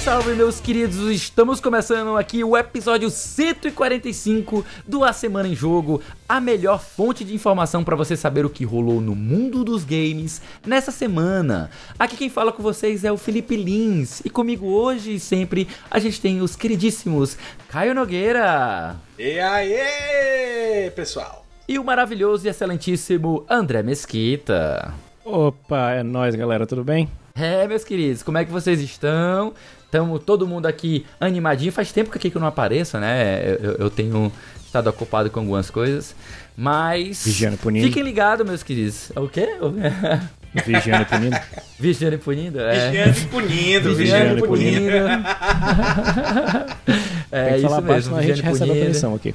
salve, meus queridos! Estamos começando aqui o episódio 145 do A Semana em Jogo, a melhor fonte de informação para você saber o que rolou no mundo dos games nessa semana. Aqui quem fala com vocês é o Felipe Lins e comigo hoje e sempre a gente tem os queridíssimos Caio Nogueira. E aí, pessoal? E o maravilhoso e excelentíssimo André Mesquita. Opa, é nóis, galera, tudo bem? É, meus queridos, como é que vocês estão? Estamos todo mundo aqui animadinho. Faz tempo que aqui que eu não apareço, né? Eu, eu tenho estado ocupado com algumas coisas. Mas. Vigiando e punindo. Fiquem ligados, meus queridos. O quê? Vigiando e punindo. Vigiando e punindo? É. Vigiando e punindo, vigiando e punindo. é Tem que falar isso mesmo, a gente recebe a punição aqui.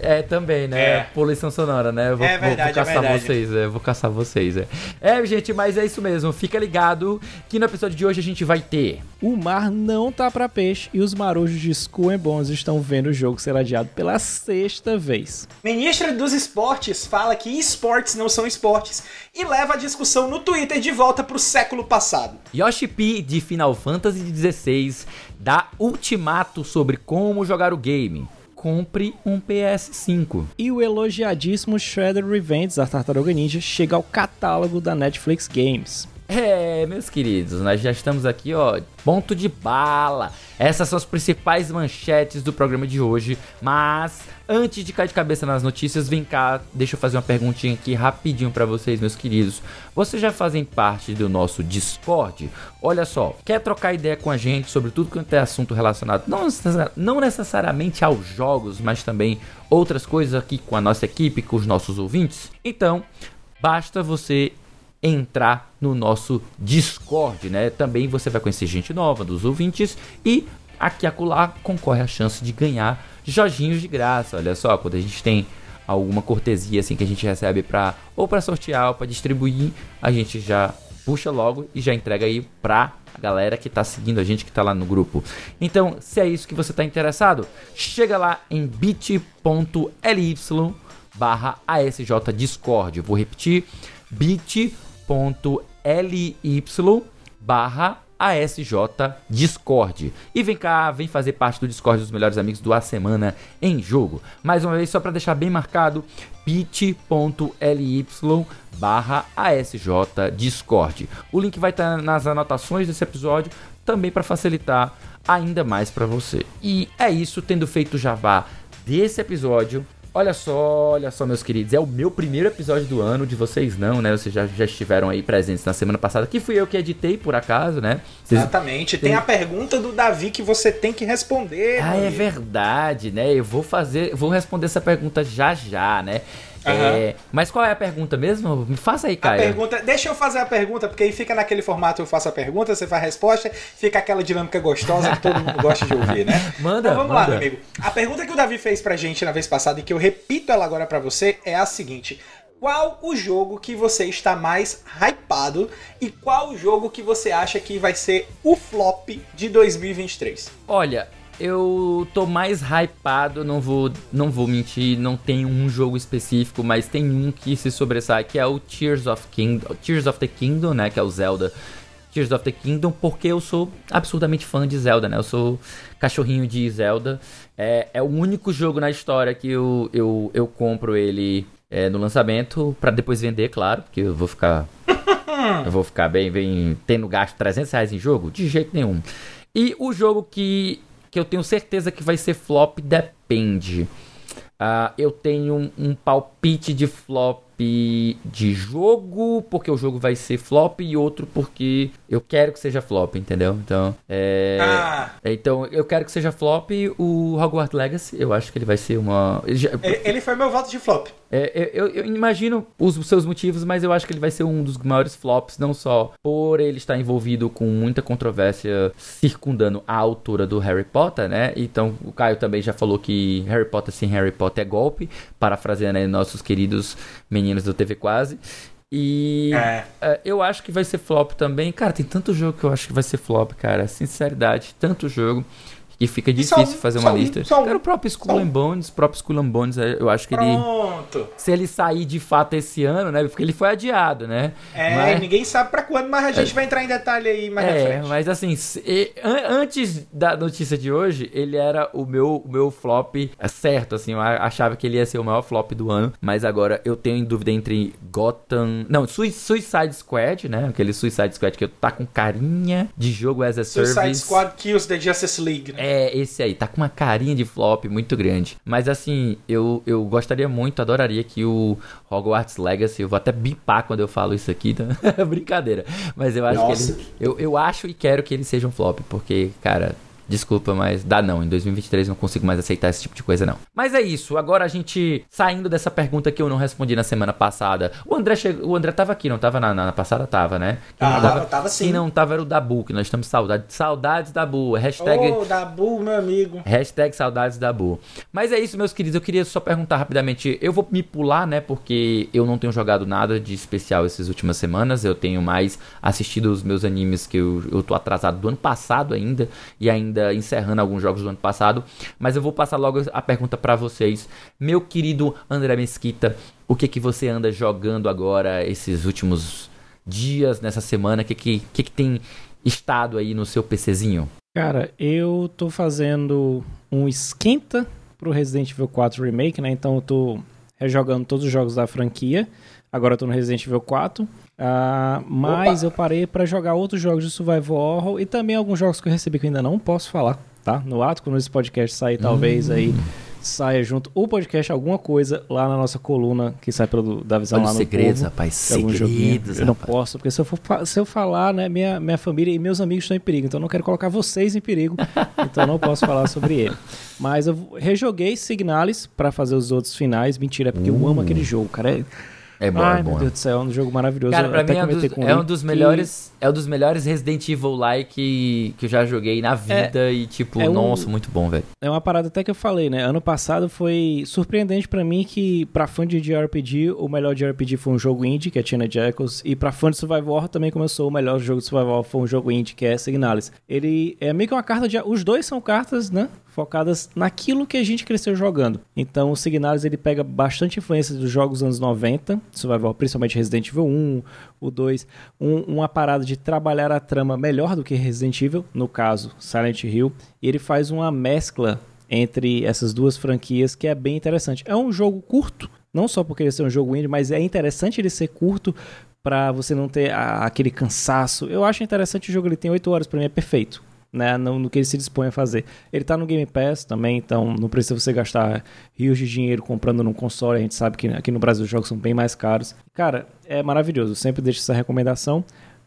É, também, né? É. Poluição sonora, né? vou, é verdade, vou, vou caçar é vocês, é, vou caçar vocês. É. é, gente, mas é isso mesmo. Fica ligado que no episódio de hoje a gente vai ter. O mar não tá pra peixe e os marujos de Skull and Bones estão vendo o jogo ser adiado pela sexta vez. Ministra dos Esportes fala que esportes não são esportes e leva a discussão no Twitter de volta pro século passado. Yoshi P de Final Fantasy XVI dá ultimato sobre como jogar o game compre um PS5. E o elogiadíssimo Shredder Revenge da Tartaruga Ninja chega ao catálogo da Netflix Games. É, meus queridos, nós já estamos aqui, ó, ponto de bala. Essas são as principais manchetes do programa de hoje. Mas antes de cair de cabeça nas notícias, vem cá, deixa eu fazer uma perguntinha aqui rapidinho para vocês, meus queridos. Vocês já fazem parte do nosso Discord? Olha só, quer trocar ideia com a gente sobre tudo quanto é assunto relacionado, não, não necessariamente aos jogos, mas também outras coisas aqui com a nossa equipe, com os nossos ouvintes? Então, basta você entrar no nosso Discord, né? Também você vai conhecer gente nova dos ouvintes e aqui acolá concorre a chance de ganhar joginhos de graça. Olha só, quando a gente tem alguma cortesia assim que a gente recebe para ou para sortear ou para distribuir, a gente já puxa logo e já entrega aí pra galera que tá seguindo a gente que tá lá no grupo. Então, se é isso que você tá interessado, chega lá em bit.ly barra ASJ Discord. Vou repetir, bit bit.ly barra ASJ Discord. E vem cá, vem fazer parte do Discord dos melhores amigos do A Semana em Jogo. Mais uma vez, só para deixar bem marcado, bit.ly barra ASJ Discord. O link vai estar nas anotações desse episódio, também para facilitar ainda mais para você. E é isso, tendo feito o jabá desse episódio, Olha só, olha só, meus queridos. É o meu primeiro episódio do ano, de vocês não, né? Vocês já, já estiveram aí presentes na semana passada, que fui eu que editei, por acaso, né? Vocês... Exatamente. Tem... tem a pergunta do Davi que você tem que responder. Ah, é verdade, né? Eu vou fazer, vou responder essa pergunta já já, né? Uhum. É, mas qual é a pergunta mesmo? Me faça aí, Caio. A pergunta, deixa eu fazer a pergunta, porque aí fica naquele formato, eu faço a pergunta, você faz a resposta, fica aquela dinâmica gostosa que todo mundo gosta de ouvir, né? Manda, então vamos manda. lá, meu amigo. A pergunta que o Davi fez pra gente na vez passada e que eu repito ela agora para você é a seguinte: qual o jogo que você está mais hypado e qual o jogo que você acha que vai ser o flop de 2023? Olha, eu tô mais hypado, não vou, não vou mentir, não tem um jogo específico, mas tem um que se sobressai, que é o Tears of Kingdom, Tears of the Kingdom, né, que é o Zelda Tears of the Kingdom, porque eu sou absurdamente fã de Zelda, né? Eu sou cachorrinho de Zelda. É, é o único jogo na história que eu, eu, eu compro ele é, no lançamento, para depois vender, claro, porque eu vou ficar. eu vou ficar bem, bem tendo gasto 300 reais em jogo? De jeito nenhum. E o jogo que que eu tenho certeza que vai ser flop depende. Uh, eu tenho um, um palpite de flop de jogo, porque o jogo vai ser flop, e outro porque eu quero que seja flop, entendeu? Então, é. Ah. Então, eu quero que seja flop o Hogwarts Legacy. Eu acho que ele vai ser uma. Ele foi meu voto de flop. É, eu, eu, imagino os seus motivos, mas eu acho que ele vai ser um dos maiores flops, não só por ele estar envolvido com muita controvérsia circundando a autora do Harry Potter, né? Então o Caio também já falou que Harry Potter sem Harry Potter é golpe, parafraseando aí nossos queridos meninos do TV Quase. E é. É, eu acho que vai ser flop também. Cara, tem tanto jogo que eu acho que vai ser flop, cara. Sinceridade, tanto jogo E fica E difícil fazer uma um, lista. um. Cara, o próprio Skull and Bones, o próprio Skull and Bones, é, eu acho que ele. Pronto. Se ele sair de fato esse ano, né? Porque ele foi adiado, né? É, Mas- ninguém sabe pra quando, mas a gente vai entrar em detalhe aí mais É, frente. mas assim, se- an- antes da notícia de hoje, ele era o meu, o meu flop é certo, assim, eu achava que ele ia ser o maior flop do ano, mas agora eu tenho em dúvida entre Gotham, não, Sui- Suicide Squad, né, aquele Suicide Squad que tá com carinha de jogo as a Suicide Service. Squad Kills the Justice League. Né? É, esse aí, tá com uma carinha de flop muito grande. Mas assim, eu, eu gostaria muito, adoraria que o Hogwarts Legacy, eu vou até bipar quando eu falo isso aqui, tá? Brincadeira. Mas eu acho Nossa. que ele. Eu, eu acho e quero que ele seja um flop, porque, cara. Desculpa, mas dá não. Em 2023 eu não consigo mais aceitar esse tipo de coisa, não. Mas é isso. Agora a gente, saindo dessa pergunta que eu não respondi na semana passada. O André chegou. O André tava aqui, não tava na, na passada? Tava, né? Quem não Tava, tava sim. Quem não tava era o Dabu, que nós estamos saudades. Saudades Dabu. Hashtag. Ô, Dabu, meu amigo. Hashtag saudades da Bu. Mas é isso, meus queridos. Eu queria só perguntar rapidamente. Eu vou me pular, né? Porque eu não tenho jogado nada de especial essas últimas semanas. Eu tenho mais assistido os meus animes que eu, eu tô atrasado do ano passado ainda. E ainda encerrando alguns jogos do ano passado. Mas eu vou passar logo a pergunta pra vocês. Meu querido André Mesquita, o que que você anda jogando agora esses últimos dias, nessa semana? O que que, que que tem estado aí no seu PCzinho? Cara, eu tô fazendo um esquenta pro Resident Evil 4 Remake, né? Então eu tô rejogando todos os jogos da franquia. Agora eu tô no Resident Evil 4. Ah, mas Opa! eu parei pra jogar outros jogos de Survival Horror e também alguns jogos que eu recebi que eu ainda não posso falar, tá? No ato, quando esse podcast sair, talvez aí saia junto o podcast, alguma coisa lá na nossa coluna que sai pelo da visão Olha lá no segredos, Povo. rapaz. Segredos, Eu não rapaz. posso, porque se eu, for, se eu falar, né, minha, minha família e meus amigos estão em perigo. Então eu não quero colocar vocês em perigo. então eu não posso falar sobre ele. Mas eu rejoguei Signalis pra fazer os outros finais. Mentira, é porque eu amo aquele jogo, cara. É, É bom, Ai, é bom. meu Deus do céu, é um jogo maravilhoso. Cara, pra até mim é um, dos, é um dos que melhores. É um dos melhores Resident Evil like que, que eu já joguei na vida. e, tipo, é um- nossa, muito bom, velho. É uma parada até que eu falei, né? Ano passado foi surpreendente pra mim que, pra fã de JRPG, o melhor JRPG foi um jogo indie, que é Tina Jackals, e pra fã de Survival Horror também começou o melhor jogo de Survival Horror foi um jogo indie, que é Signalis. Ele é meio que uma carta de... Os dois são cartas, né? Focadas naquilo que a gente cresceu jogando. Então, o Signalis, ele pega bastante influência dos jogos dos anos 90, Survival principalmente Resident Evil 1, o 2, um- uma parada de trabalhar a trama melhor do que Resident Evil, no caso, Silent Hill, e ele faz uma mescla entre essas duas franquias que é bem interessante. É um jogo curto, não só porque ele é um jogo indie, mas é interessante ele ser curto pra você não ter a- aquele cansaço. Eu acho interessante o jogo, ele tem 8 horas, pra mim é perfeito. Né, no, no que ele se dispõe a fazer. Ele tá no Game Pass também, então não precisa você gastar rios de dinheiro comprando num console. A gente sabe que aqui no Brasil os jogos são bem mais caros. Cara, é maravilhoso. Eu sempre deixo essa recomendação.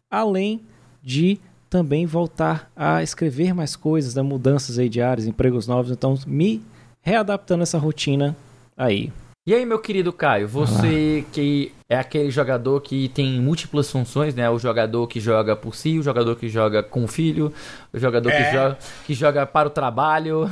Além de também voltar a escrever mais coisas, né? mudanças aí diárias, empregos novos. Então, me readaptando a essa rotina aí. E aí, meu querido Caio, você que é aquele jogador que tem múltiplas funções, né? O jogador que joga por si, o jogador que joga com o filho, o jogador que, É. joga, que joga para o trabalho.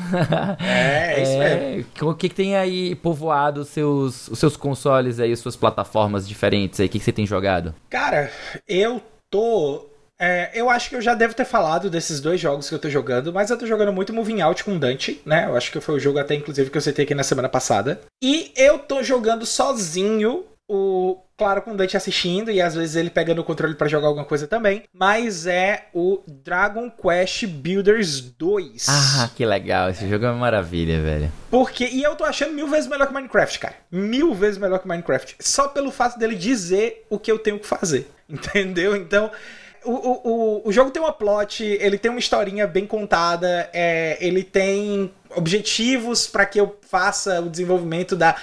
É, é isso mesmo. O que, que tem aí povoado os seus, os seus consoles aí, as suas plataformas diferentes aí? O que, que você tem jogado? Cara, eu tô. é, eu acho que eu já devo ter falado desses dois jogos que eu tô jogando, mas eu tô jogando muito Moving Out com Dante, né? Eu acho que foi o jogo até, inclusive, que eu citei aqui na semana passada. E eu tô jogando sozinho o. Claro, com o Dante assistindo e às vezes ele pegando o controle pra jogar alguma coisa também. Mas é o Dragon Quest Builders 2. Ah, que legal. Esse jogo é uma maravilha, velho. Porque, e eu tô achando mil vezes melhor que Minecraft, cara. Mil vezes melhor que Minecraft. Só pelo fato dele dizer o que eu tenho que fazer. Entendeu? Então, o, o, o, jogo tem uma plot, ele tem uma historinha bem contada, é, ele tem objetivos para que eu faça o desenvolvimento da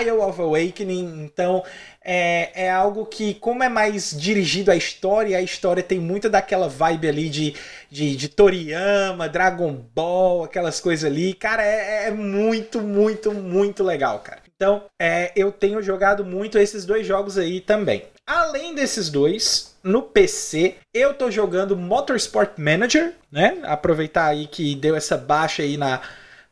Isle of Awakening. Então, é, é algo que, como é mais dirigido à história, a história tem muito daquela vibe ali de, de, de Toriyama, Dragon Ball, aquelas coisas ali. Cara, é, é muito, muito, muito legal, cara. Então, é, eu tenho jogado muito esses dois jogos aí também. Além desses dois, no PC, eu tô jogando Motorsport Manager, né? Aproveitar aí que deu essa baixa aí na,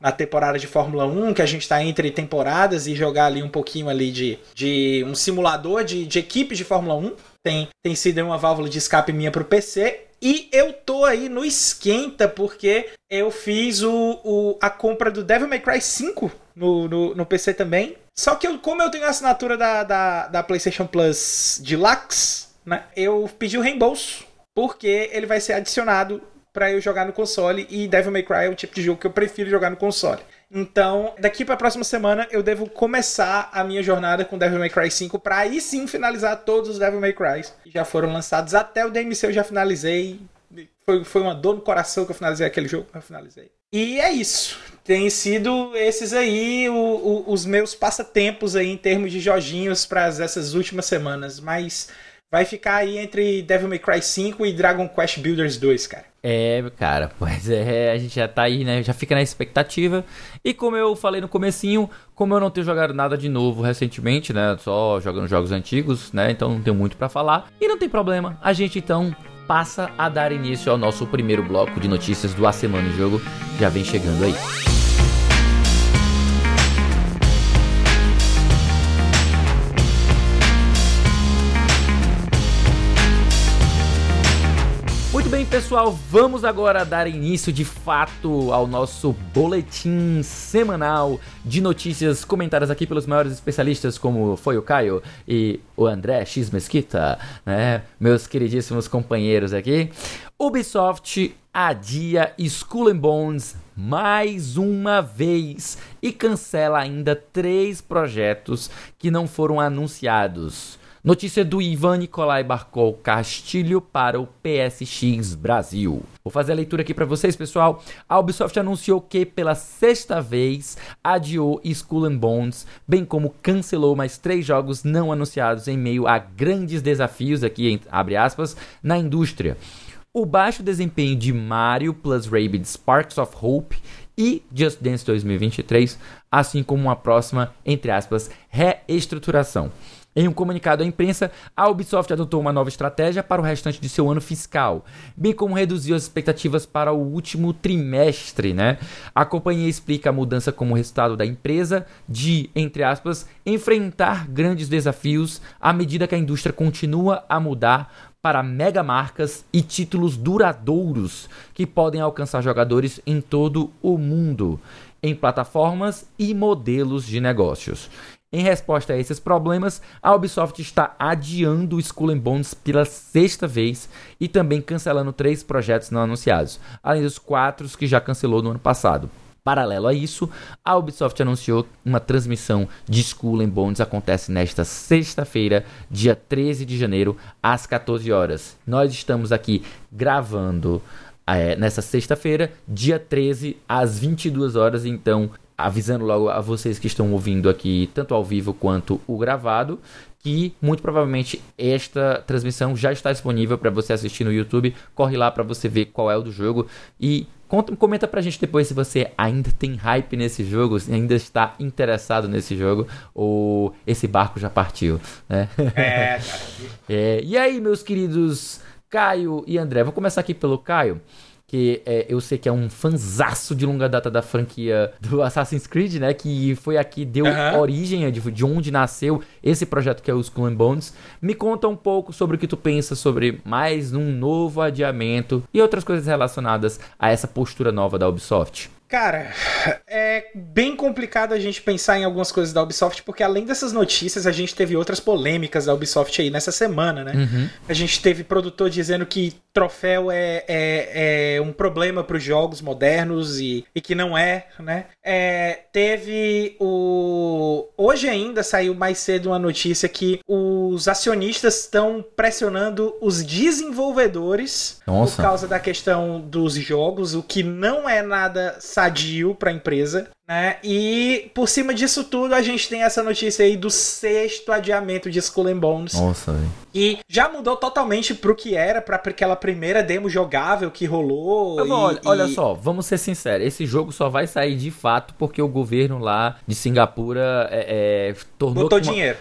na temporada de Fórmula 1, que a gente tá entre temporadas, e jogar ali um pouquinho ali de, de um simulador de, de equipes de Fórmula 1. Tem, tem sido uma válvula de escape minha pro PC. E eu tô aí no esquenta porque eu fiz o, o a compra do Devil May Cry 5 no, no, no PC também. Só que eu, como eu tenho a assinatura da, da, da PlayStation Plus Deluxe, né, eu pedi o reembolso porque ele vai ser adicionado para eu jogar no console e Devil May Cry é o tipo de jogo que eu prefiro jogar no console. Então, daqui para a próxima semana eu devo começar a minha jornada com Devil May Cry 5 para aí sim finalizar todos os Devil May Cry que já foram lançados. Até o DMC eu já finalizei. Foi, foi uma dor no coração que eu finalizei aquele jogo, eu finalizei. E é isso. Tem sido esses aí o, o, os meus passatempos aí em termos de joginhos para essas últimas semanas. Mas vai ficar aí entre Devil May Cry 5 e Dragon Quest Builders 2, cara. É, cara, pois é, a gente já tá aí, né? Já fica na expectativa. E como eu falei no comecinho, como eu não tenho jogado nada de novo recentemente, né? Só jogando jogos antigos, né? Então não tenho muito para falar. E não tem problema. A gente então passa a dar início ao nosso primeiro bloco de notícias do A Semana em Jogo. Já vem chegando aí. Muito bem, pessoal, vamos agora dar início de fato ao nosso boletim semanal de notícias comentadas aqui pelos maiores especialistas, como foi o Caio e o André X Mesquita, né? Meus queridíssimos companheiros aqui. Ubisoft adia Skull and Bones mais uma vez e cancela ainda três projetos que não foram anunciados. Notícia do Ivan Nicolai Barcol Castilho para o PSX Brasil. Vou fazer a leitura aqui para vocês, pessoal. A Ubisoft anunciou que pela sexta vez adiou Skull and Bones, bem como cancelou mais três jogos não anunciados em meio a grandes desafios aqui, abre aspas, na indústria. O baixo desempenho de Mario plus Rabbids Sparks of Hope e Just Dance 2023, assim como uma próxima, entre aspas, reestruturação. Em um comunicado à imprensa, a Ubisoft adotou uma nova estratégia para o restante de seu ano fiscal, bem como reduziu as expectativas para o último trimestre, né? A companhia explica a mudança como resultado da empresa de, entre aspas, enfrentar grandes desafios à medida que a indústria continua a mudar para mega marcas e títulos duradouros que podem alcançar jogadores em todo o mundo, em plataformas e modelos de negócios. Em resposta a esses problemas, a Ubisoft está adiando o Skull Bones pela sexta vez e também cancelando três projetos não anunciados, além dos quatro que já cancelou no ano passado. Paralelo a isso, a Ubisoft anunciou uma transmissão de Skull and Bones acontece nesta sexta-feira, dia 13 de janeiro, às 14 horas. Nós estamos aqui gravando é, nessa sexta-feira, dia 13, às 22 horas, então avisando logo a vocês que estão ouvindo aqui, tanto ao vivo quanto o gravado, que muito provavelmente esta transmissão já está disponível para você assistir no YouTube. Corre lá para você ver qual é o do jogo e conta, comenta pra gente depois se você ainda tem hype nesse jogo, se ainda está interessado nesse jogo ou esse barco já partiu, né? É, é, e aí, meus queridos Caio e André, vou começar aqui pelo Caio que é, eu sei que é um fanzaço de longa data da franquia do Assassin's Creed, né? Que foi aqui, deu uhum. origem de, de onde nasceu esse projeto que é o Skull and Bones. Me conta um pouco sobre o que tu pensa sobre mais um novo adiamento e outras coisas relacionadas a essa postura nova da Ubisoft. Cara, é bem complicado a gente pensar em algumas coisas da Ubisoft, porque além dessas notícias, a gente teve outras polêmicas da Ubisoft aí nessa semana, né? Uhum. A gente teve produtor dizendo que troféu é, é, é um problema para os jogos modernos e, e que não é, né? É, teve o. Hoje ainda saiu mais cedo uma notícia que os acionistas estão pressionando os desenvolvedores Nossa. por causa da questão dos jogos, o que não é nada sadio para a empresa. Né? E por cima disso tudo, a gente tem essa notícia aí do sexto adiamento de Skull and Bones. Nossa, velho. E já mudou totalmente pro que era, pra aquela primeira demo jogável que rolou. E, olha, e... olha só, vamos ser sinceros: esse jogo só vai sair de fato porque o governo lá de Singapura é, é, tornou. Botou uma, dinheiro.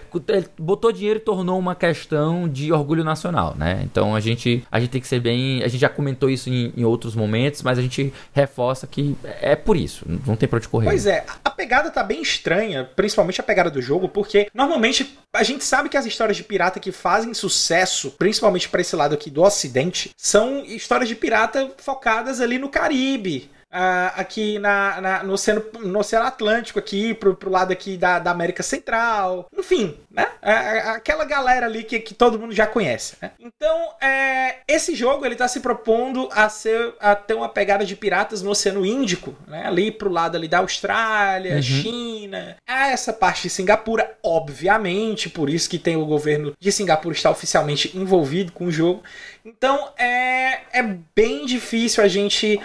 Botou dinheiro e tornou uma questão de orgulho nacional, né? Então a gente, a gente tem que ser bem. A gente já comentou isso em, em outros momentos, mas a gente reforça que é por isso. Não tem pra onde correr. Pois é, a pegada tá bem estranha, principalmente a pegada do jogo, porque normalmente a gente sabe que as histórias de pirata que fazem sucesso, principalmente para esse lado aqui do Ocidente, são histórias de pirata focadas ali no Caribe, Uh, aqui na, na, no, oceano, no Oceano Atlântico, aqui pro, pro lado aqui da, da América Central. Enfim, né? É, é, aquela galera ali que, que todo mundo já conhece. Né? Então, é, esse jogo ele tá se propondo a, ser, a ter uma pegada de piratas no Oceano Índico, né? ali pro lado ali da Austrália, uhum. China, a essa parte de Singapura, obviamente, por isso que tem o governo de Singapura está oficialmente envolvido com o jogo. Então, é, é bem difícil a gente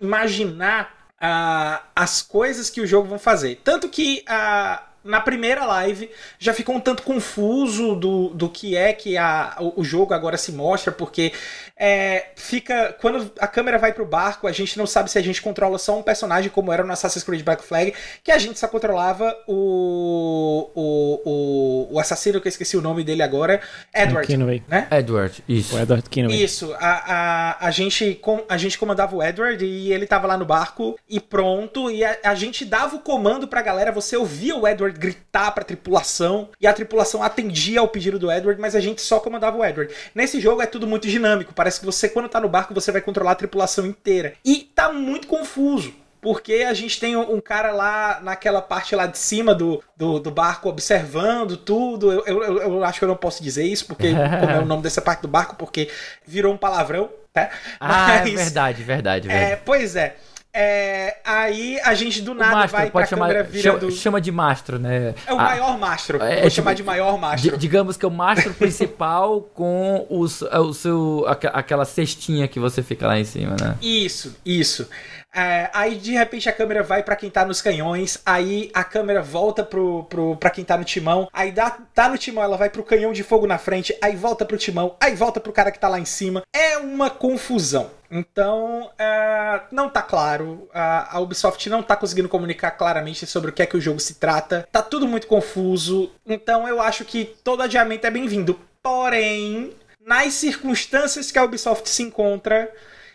imaginar uh, as coisas que o jogo vão fazer. Tanto que uh, na primeira live já ficou um tanto confuso do, do que é que a, o, o jogo agora se mostra, porque é, fica. Quando a câmera vai pro barco, a gente não sabe se a gente controla só um personagem, como era no Assassin's Creed Black Flag, que a gente só controlava o. o, o, o assassino, que eu esqueci o nome dele agora, Edward. Kinway. Né? Edward, isso. O Edward Kinway. Isso. A, a, a, gente, com, a gente comandava o Edward e ele tava lá no barco e pronto. E a, a gente dava o comando pra galera, você ouvia o Edward gritar pra tripulação e a tripulação atendia ao pedido do Edward, mas a gente só comandava o Edward. Nesse jogo é tudo muito dinâmico Parece que você, quando tá no barco, você vai controlar a tripulação inteira. E tá muito confuso porque a gente tem um cara lá naquela parte lá de cima do, do, do barco observando tudo. Eu, eu, eu, acho que eu não posso dizer isso, porque como é o nome dessa parte do barco, porque virou um palavrão, tá? Ah, é Mas, é verdade, verdade, verdade. É, pois é. É, aí a gente do nada mastro, vai pode pra chamar, chama, de mastro, né? É o maior mastro. É, Vou é, chamar tipo, de maior mastro. Digamos que é o mastro principal com os, é o seu, aquela cestinha que você fica lá em cima, né? Isso, isso. É, aí de repente a câmera vai para quem tá nos canhões, aí a câmera volta pro, pro, pra quem tá no timão, aí dá, tá no timão, ela vai pro canhão de fogo na frente, aí volta pro timão, aí volta pro cara que tá lá em cima. É uma confusão. Então, é, não tá claro. A, a, Ubisoft não tá conseguindo comunicar claramente sobre o que é que o jogo se trata. Tá tudo muito confuso. Então, eu acho que todo adiamento é bem-vindo. Porém, nas circunstâncias que a Ubisoft se encontra,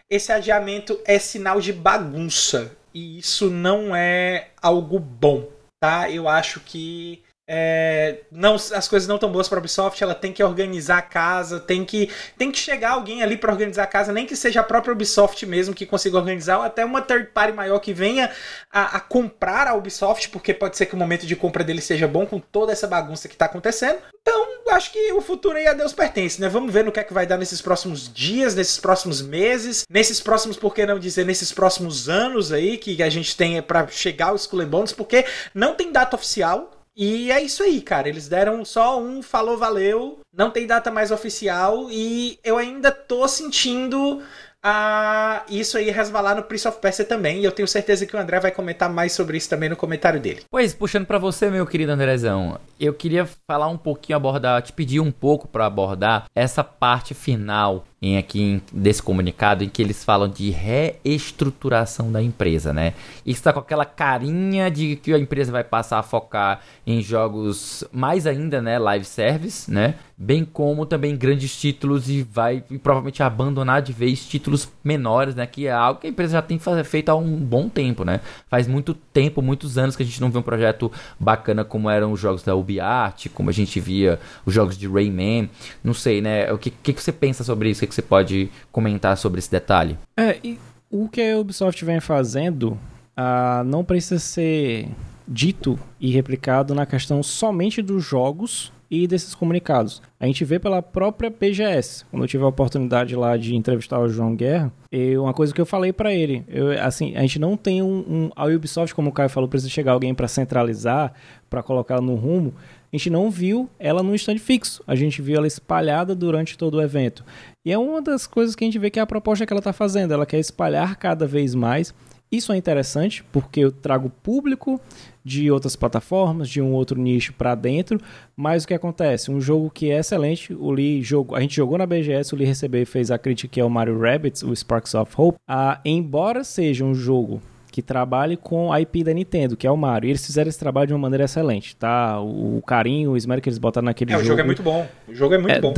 esse adiamento é sinal de bagunça. E isso não é algo bom, tá? Eu acho que é, não, as coisas não estão boas para a Ubisoft, ela tem que organizar a casa, tem que, tem que chegar alguém ali para organizar a casa, nem que seja a própria Ubisoft mesmo que consiga organizar, ou até uma third party maior que venha a, a comprar a Ubisoft, porque pode ser que o momento de compra dele seja bom com toda essa bagunça que está acontecendo. Então, acho que o futuro aí a Deus pertence, né? Vamos ver no que é que vai dar nesses próximos dias, nesses próximos meses, nesses próximos, por que não dizer, nesses próximos anos aí que a gente tem para chegar aos Skull Bones, porque não tem data oficial, e é isso aí, cara. Eles deram só um falou valeu, não tem data mais oficial e eu ainda tô sentindo a isso aí resvalar no Prince of Persia também. E eu tenho certeza que o André vai comentar mais sobre isso também no comentário dele. Pois, puxando para você, meu querido Andrezão, eu queria falar um pouquinho, abordar, te pedir um pouco para abordar essa parte final em aqui desse comunicado em que eles falam de reestruturação da empresa, né? Isso está com aquela carinha de que a empresa vai passar a focar em jogos mais ainda, né, live service, né? Bem como também grandes títulos e vai e provavelmente abandonar de vez títulos menores, né? Que é algo que a empresa já tem feito há um bom tempo, né? Faz muito tempo, muitos anos que a gente não vê um projeto bacana como eram os jogos da UbiArt, como a gente via os jogos de Rayman. Não sei, né? O que, que, que você pensa sobre isso? Que você pode comentar sobre esse detalhe? É, o que a Ubisoft vem fazendo ah, não precisa ser dito e replicado na questão somente dos jogos e desses comunicados. A gente vê pela própria PGS. Quando eu tive a oportunidade lá de entrevistar o João Guerra, eu, uma coisa que eu falei para ele, eu, assim, a gente não tem um, um, a Ubisoft, como o Caio falou, precisa chegar alguém para centralizar, para colocar no rumo. A gente não viu ela no stand fixo. A gente viu ela espalhada durante todo o evento. E é uma das coisas que a gente vê que é a proposta que ela está fazendo. Ela quer espalhar cada vez mais. Isso é interessante porque eu trago público de outras plataformas, de um outro nicho para dentro. Mas o que acontece? Um jogo que é excelente, o Lee jogou, a gente jogou na BGS, o Lee recebeu e fez a crítica que é o Mario Rabbids, o Sparks of Hope. Ah, embora seja um jogo que trabalhe com a IP da Nintendo, que é o Mario. E eles fizeram esse trabalho de uma maneira excelente, tá? O carinho, o esmero que eles botaram naquele é, jogo. O jogo é muito bom. O jogo é muito é, bom.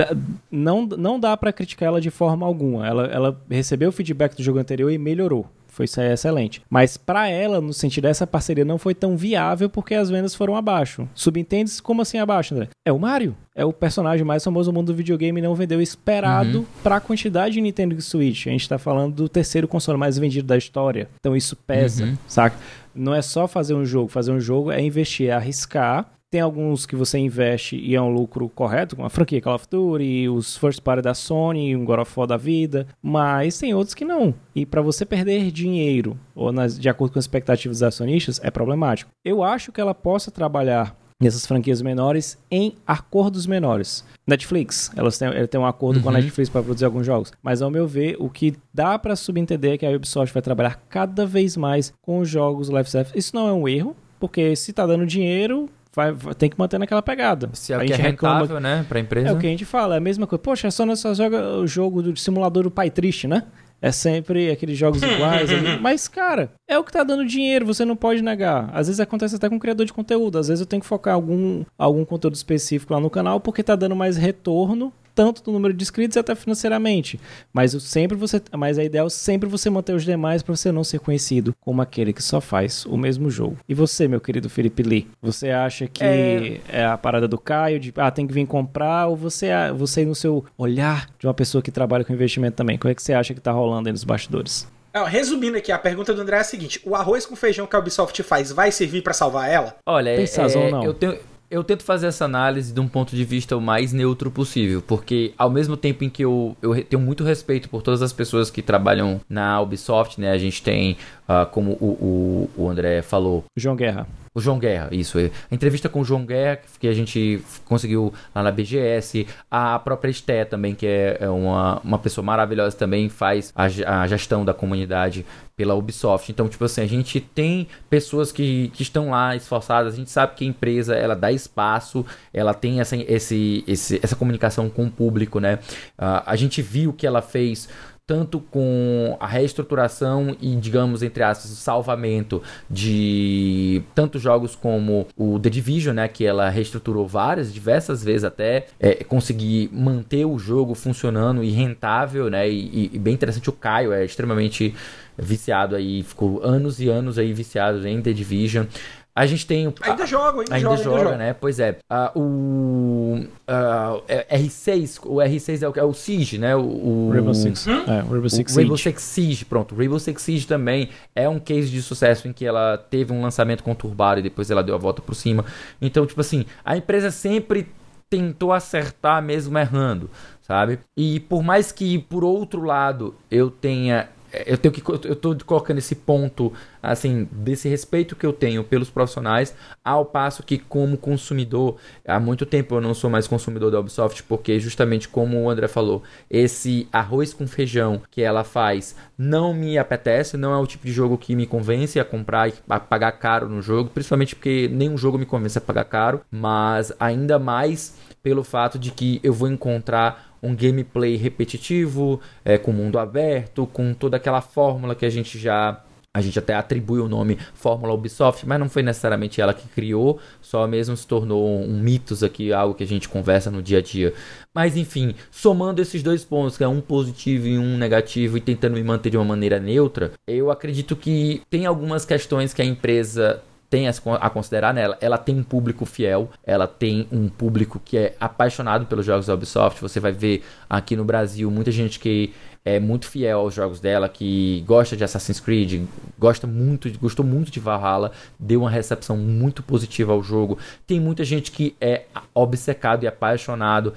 não, não dá para criticar ela de forma alguma. Ela, ela recebeu o feedback do jogo anterior e melhorou. Foi excelente. Mas para ela, no sentido dessa parceria, não foi tão viável porque as vendas foram abaixo. Subentende como assim abaixo, André? É o Mario. É o personagem mais famoso do mundo do videogame e não vendeu esperado uhum. para a quantidade de Nintendo Switch. A gente tá falando do terceiro console mais vendido da história. Então isso pesa, uhum. saca? Não é só fazer um jogo. Fazer um jogo é investir, é arriscar tem alguns que você investe e é um lucro correto, como a franquia Call of Duty, os first party da Sony, um God of War da vida, mas tem outros que não. E para você perder dinheiro, ou nas, de acordo com as expectativas dos acionistas, é problemático. Eu acho que ela possa trabalhar nessas franquias menores em acordos menores. Netflix, elas têm, ela tem um acordo uhum. com a uhum. Netflix para produzir alguns jogos, mas ao meu ver, o que dá para subentender é que a Ubisoft vai trabalhar cada vez mais com os jogos live service. Isso não é um erro, porque se tá dando dinheiro, vai, vai, tem que manter naquela pegada. Se é o que é rentável, reclama... né, pra empresa. É o que a gente fala, é a mesma coisa. Poxa, a só joga o jogo do simulador do pai triste, né? É sempre aqueles jogos iguais. ali. Mas, cara, é o que tá dando dinheiro, você não pode negar. Às vezes acontece até com criador de conteúdo. Às vezes eu tenho que focar algum, algum conteúdo específico lá no canal porque tá dando mais retorno tanto do número de inscritos até financeiramente. Mas sempre você, mas é ideal sempre você manter os demais para você não ser conhecido como aquele que só faz o mesmo jogo. E você, meu querido Felipe Lee, você acha que é, é a parada do Caio de ah, tem que vir comprar ou você você no seu olhar de uma pessoa que trabalha com investimento também, como é que você acha que tá rolando aí nos bastidores? resumindo aqui, a pergunta do André é a seguinte: o arroz com feijão que a Ubisoft faz vai servir para salvar ela? Olha, é, é, não? eu tenho eu tento fazer essa análise de um ponto de vista o mais neutro possível, porque ao mesmo tempo em que eu, eu tenho muito respeito por todas as pessoas que trabalham na Ubisoft, né? A gente tem, uh, como o, o, o André falou... João Guerra. O João Guerra, isso. A entrevista com o João Guerra, que a gente conseguiu lá na BGS. A própria Esté também, que é, é uma, uma pessoa maravilhosa também, faz a, a gestão da comunidade pela Ubisoft. Então, tipo assim, a gente tem pessoas que, que estão lá esforçadas, a gente sabe que a empresa, ela dá espaço, ela tem essa, esse, esse, essa comunicação com o público, né? Uh, a gente viu que ela fez tanto com a reestruturação e, digamos, entre aspas, o salvamento de tantos jogos como o The Division, né, que ela reestruturou várias, diversas vezes até é, conseguir manter o jogo funcionando e rentável, né, e, e bem interessante o Caio é extremamente viciado aí, ficou anos e anos aí viciado em The Division. A gente tem. Ainda joga, ainda, ainda joga, joga, ainda joga, né? Pois é. Uh, o uh, R6, o R6 é o, é o Siege, né? O, o Rainbow Six. Hum? É, o Rainbow Six o Siege. Rainbow Six Siege, pronto. O Rainbow Six Siege também é um case de sucesso em que ela teve um lançamento conturbado e depois ela deu a volta por cima. Então, tipo assim, a empresa sempre tentou acertar mesmo errando, sabe? E por mais que, por outro lado, eu tenha eu tenho que eu tô colocando esse ponto assim desse respeito que eu tenho pelos profissionais ao passo que como consumidor há muito tempo eu não sou mais consumidor da Ubisoft porque justamente como o André falou esse arroz com feijão que ela faz não me apetece não é o tipo de jogo que me convence a comprar e a pagar caro no jogo principalmente porque nenhum jogo me convence a pagar caro mas ainda mais pelo fato de que eu vou encontrar um gameplay repetitivo, é, com mundo aberto, com toda aquela fórmula que a gente já a gente até atribui o nome Fórmula Ubisoft, mas não foi necessariamente ela que criou, só mesmo se tornou um mitos aqui, algo que a gente conversa no dia a dia. Mas enfim, somando esses dois pontos, que é um positivo e um negativo, e tentando me manter de uma maneira neutra, eu acredito que tem algumas questões que a empresa tem a considerar nela. Ela tem um público fiel, ela tem um público que é apaixonado pelos jogos da Ubisoft. Você vai ver aqui no Brasil muita gente que é muito fiel aos jogos dela, que gosta de Assassin's Creed, gosta muito, gostou muito de Valhalla, deu uma recepção muito positiva ao jogo. Tem muita gente que é obcecado e apaixonado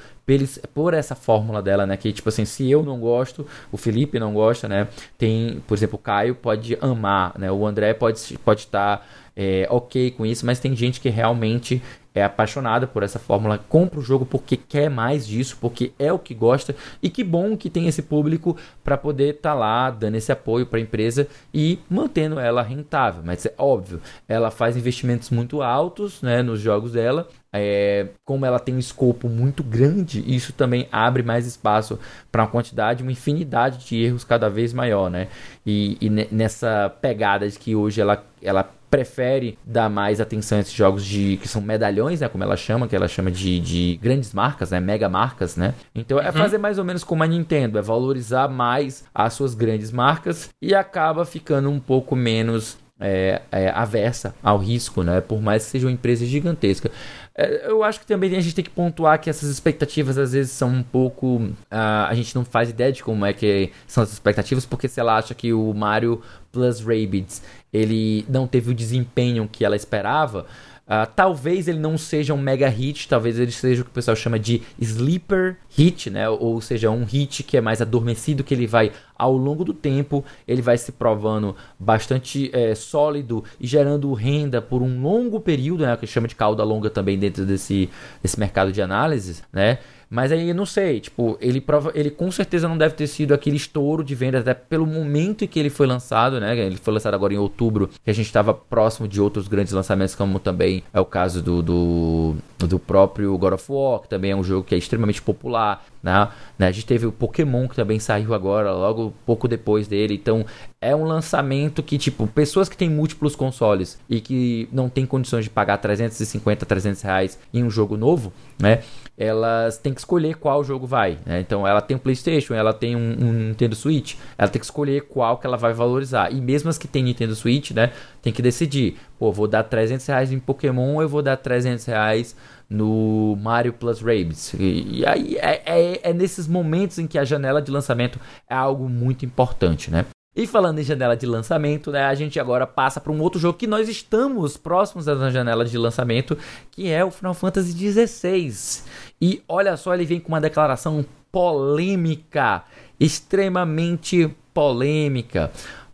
por essa fórmula dela, né? Que tipo assim, se eu não gosto, o Felipe não gosta, né? Tem, por exemplo, o Caio pode amar, né? O André pode pode estar tá é, ok com isso, mas tem gente que realmente é apaixonada por essa fórmula, compra o jogo porque quer mais disso, porque é o que gosta e que bom que tem esse público para poder estar tá lá dando esse apoio para a empresa e mantendo ela rentável. Mas é óbvio, ela faz investimentos muito altos né, nos jogos dela é, como ela tem um escopo muito grande, isso também abre mais espaço para uma quantidade, uma infinidade de erros cada vez maior, né? E, e nessa pegada de que hoje ela, ela prefere dar mais atenção a esses jogos de que são medalhões, né, como ela chama, que ela chama de, de grandes marcas, né, mega marcas, né? Então é uhum. fazer mais ou menos como a Nintendo, é valorizar mais as suas grandes marcas e acaba ficando um pouco menos é, é, aversa ao risco, né? Por mais que seja uma empresa gigantesca. É, eu acho que também a gente tem que pontuar que essas expectativas às vezes são um pouco. Uh, a gente não faz ideia de como é que são as expectativas, porque se ela acha que o Mario Plus Rabbids ele não teve o desempenho que ela esperava. Uh, talvez ele não seja um mega hit, talvez ele seja o que o pessoal chama de sleeper hit, né? Ou seja, um hit que é mais adormecido, que ele vai ao longo do tempo, ele vai se provando bastante é, sólido e gerando renda por um longo período, né? Que chama de cauda longa também dentro desse, desse mercado de análise, né? Mas aí eu não sei, tipo, ele prova, ele com certeza não deve ter sido aquele estouro de vendas até pelo momento em que ele foi lançado, né? Ele foi lançado agora em outubro, que a gente estava próximo de outros grandes lançamentos, como também é o caso do, do, do próprio God of War, que também é um jogo que é extremamente popular, né? né? A gente teve o Pokémon que também saiu agora, logo pouco depois dele. Então é um lançamento que, tipo, pessoas que têm múltiplos consoles e que não têm condições de pagar 350, 300 reais em um jogo novo, né? Elas têm que escolher qual jogo vai. Né? Então ela tem um PlayStation, ela tem um, um, Nintendo Switch, ela tem que escolher qual que ela vai valorizar. E mesmo as que tem Nintendo Switch, né? Tem que decidir. Pô, vou dar 300 reais em Pokémon ou eu vou dar 300 reais no Mario Plus Rabbids. E, e aí é, é, é, nesses momentos em que a janela de lançamento é algo muito importante, né? E falando em janela de lançamento, né, a gente agora passa para um outro jogo que nós estamos próximos da janela de lançamento, que é o Final Fantasy XVI. E olha só, ele vem com uma declaração polêmica, extremamente polêmica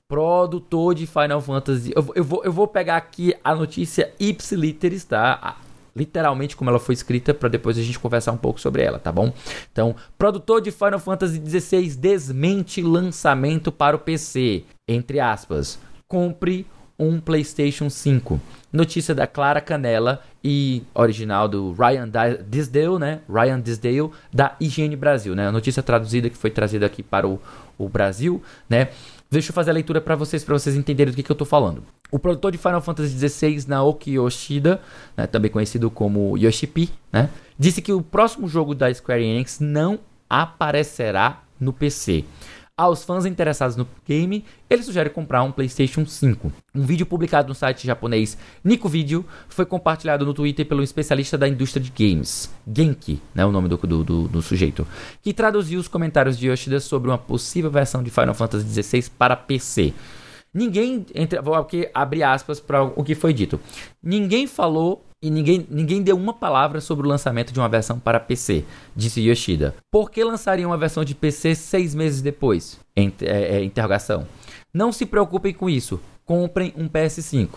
produtor de Final Fantasy. Eu, eu, vou, eu vou pegar aqui a notícia ipsiliteris, tá? Literalmente como ela foi escrita, para depois a gente conversar um pouco sobre ela, tá bom? Então, produtor de Final Fantasy XVI desmente lançamento para o PC, entre aspas. Compre um PlayStation 5. Notícia da Clara Canela e original do Ryan Disdale, né? Ryan Disdale da Higiene Brasil, né? A notícia traduzida que foi trazida aqui para o, o Brasil, né? Deixa eu fazer a leitura para vocês, para vocês entenderem do que, que eu tô falando. O produtor de Final Fantasy XVI, Naoki Yoshida, né, também conhecido como Yoshipi, né, disse que o próximo jogo da Square Enix não aparecerá no PC. Aos fãs interessados no game, ele sugere comprar um PlayStation 5. Um vídeo publicado no site japonês Nico Video foi compartilhado no Twitter pelo especialista da indústria de games, Genki, né, o nome do, do, do, sujeito, que traduziu os comentários de Yoshida sobre uma possível versão de Final Fantasy XVI para PC. Ninguém, entre, vou aqui abrir aspas para o que foi dito. Ninguém falou e ninguém, ninguém deu uma palavra sobre o lançamento de uma versão para PC, disse Yoshida. Por que lançaria uma versão de PC seis meses depois? É, é, interrogação. Não se preocupem com isso. Comprem um PS5.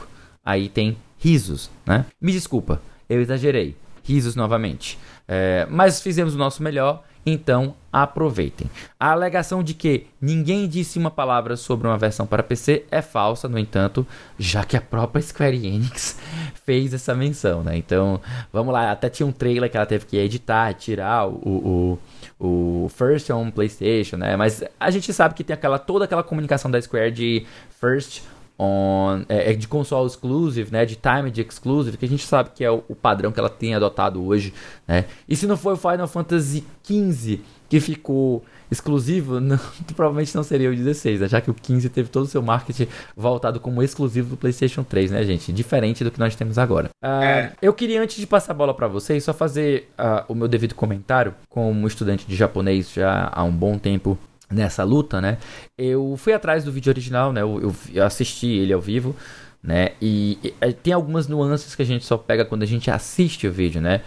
Aí tem risos, né? Me desculpa, eu exagerei. Risos novamente. É, mas fizemos o nosso melhor então, aproveitem. A alegação de que ninguém disse uma palavra sobre uma versão para PC é falsa, no entanto, já que a própria Square Enix fez essa menção, né? Então, vamos lá, até tinha um trailer que ela teve que editar, tirar o, o, o First on PlayStation, né? Mas a gente sabe que tem aquela toda aquela comunicação da Square de First on, é, é, de console exclusive, né, de timed exclusive, que a gente sabe que é o, o, padrão que ela tem adotado hoje, né? E se não foi o Final Fantasy XV que ficou exclusivo, não, provavelmente não seria o 16, né? já que o 15 teve todo o seu marketing voltado como exclusivo do PlayStation 3, né, gente? Diferente do que nós temos agora. Uh, é. Eu queria, antes de passar a bola para vocês, só fazer uh, o meu devido comentário, como estudante de japonês já há um bom tempo nessa luta, né? Eu fui atrás do vídeo original, né? Eu, eu assisti ele ao vivo, né? E, e, é, tem algumas nuances que a gente só pega quando a gente assiste o vídeo, né?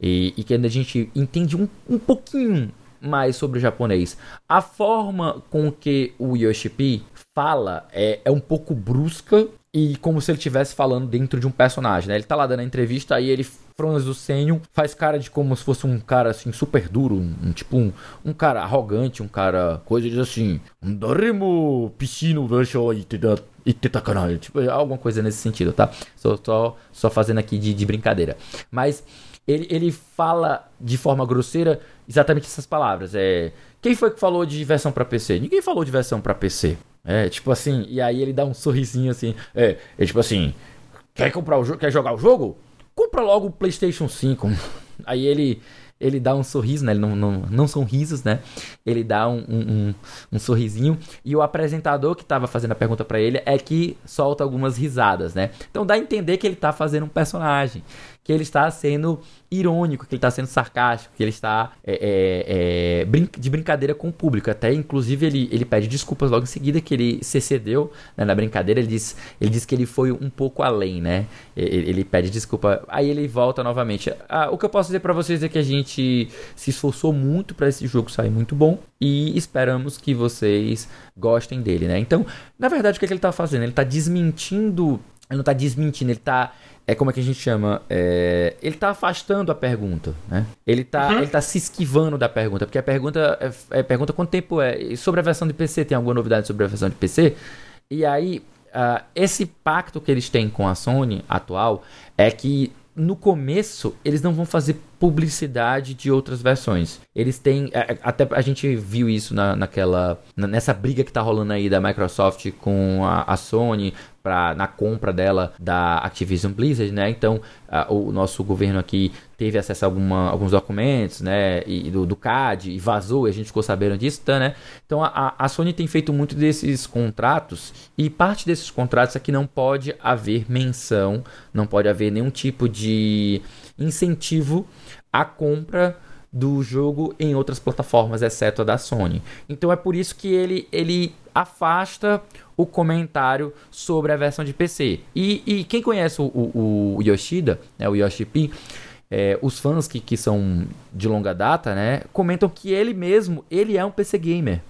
E, e a gente entende um, um pouquinho mais sobre o japonês. A forma com que o Yoshipi fala é, é um pouco brusca e como se ele estivesse falando dentro de um personagem, né? Ele tá lá dando a entrevista aí ele franz o senho, faz cara de como se fosse um cara assim super duro, um, um tipo um, um cara arrogante, um cara coisa de assim, dorimo piscino verso Tipo, alguma coisa nesse sentido, tá? Só, só, só fazendo aqui de, de brincadeira. Mas ele, ele fala de forma grosseira exatamente essas palavras. É, quem foi que falou de versão para PC? Ninguém falou de versão para PC. É, tipo assim, e aí ele dá um sorrisinho assim. É, é tipo assim, quer comprar o jogo, quer jogar o jogo? Compra logo o PlayStation 5. Aí ele ele dá um sorriso, né? Ele não, não, não são risos, né? Ele dá um, um, um, um sorrisinho. E o apresentador que estava fazendo a pergunta para ele é que solta algumas risadas, né? Então dá a entender que ele tá fazendo um personagem que ele está sendo irônico, que ele está sendo sarcástico, que ele está é, é, é, brin de brincadeira com o público. Até, inclusive, ele, ele pede desculpas logo em seguida que ele se excedeu né, na brincadeira. Ele diz, ele diz que ele foi um pouco além, né? Ele, ele pede desculpa. Aí ele volta novamente. Ah, o que eu posso dizer para vocês é que a gente se esforçou muito para esse jogo sair muito bom e esperamos que vocês gostem dele, né? Então, na verdade, o que, é que ele está fazendo? Ele está desmentindo. Ele não está desmentindo, ele está é como é que a gente chama? É, ele tá afastando a pergunta, né? Ele tá, uhum. ele tá se esquivando da pergunta, porque a pergunta é, é, pergunta quanto tempo é. Sobre a versão de PC, tem alguma novidade sobre a versão de PC? E aí, uh, esse pacto que eles têm com a Sony atual é que no começo eles não vão fazer publicidade de outras versões. Eles têm. É, é, até a gente viu isso na, naquela. nessa briga que tá rolando aí da Microsoft com a, a Sony pra, na compra dela da Activision Blizzard, né? Então, o nosso governo aqui teve acesso a alguma, alguns documentos, né? E, do, do CAD e vazou, e a gente ficou sabendo disso, tá, né? Então, a, a Sony tem feito muito desses contratos e parte desses contratos aqui não pode haver menção, não pode haver nenhum tipo de incentivo à compra do jogo em outras plataformas, exceto a da Sony. Então é por isso que ele, ele afasta o comentário sobre a versão de PC. E, e quem conhece o, o, o Yoshida, né, o Yoshi P, é, os fãs que, que são de longa data, né, comentam que ele mesmo, ele é um PC gamer.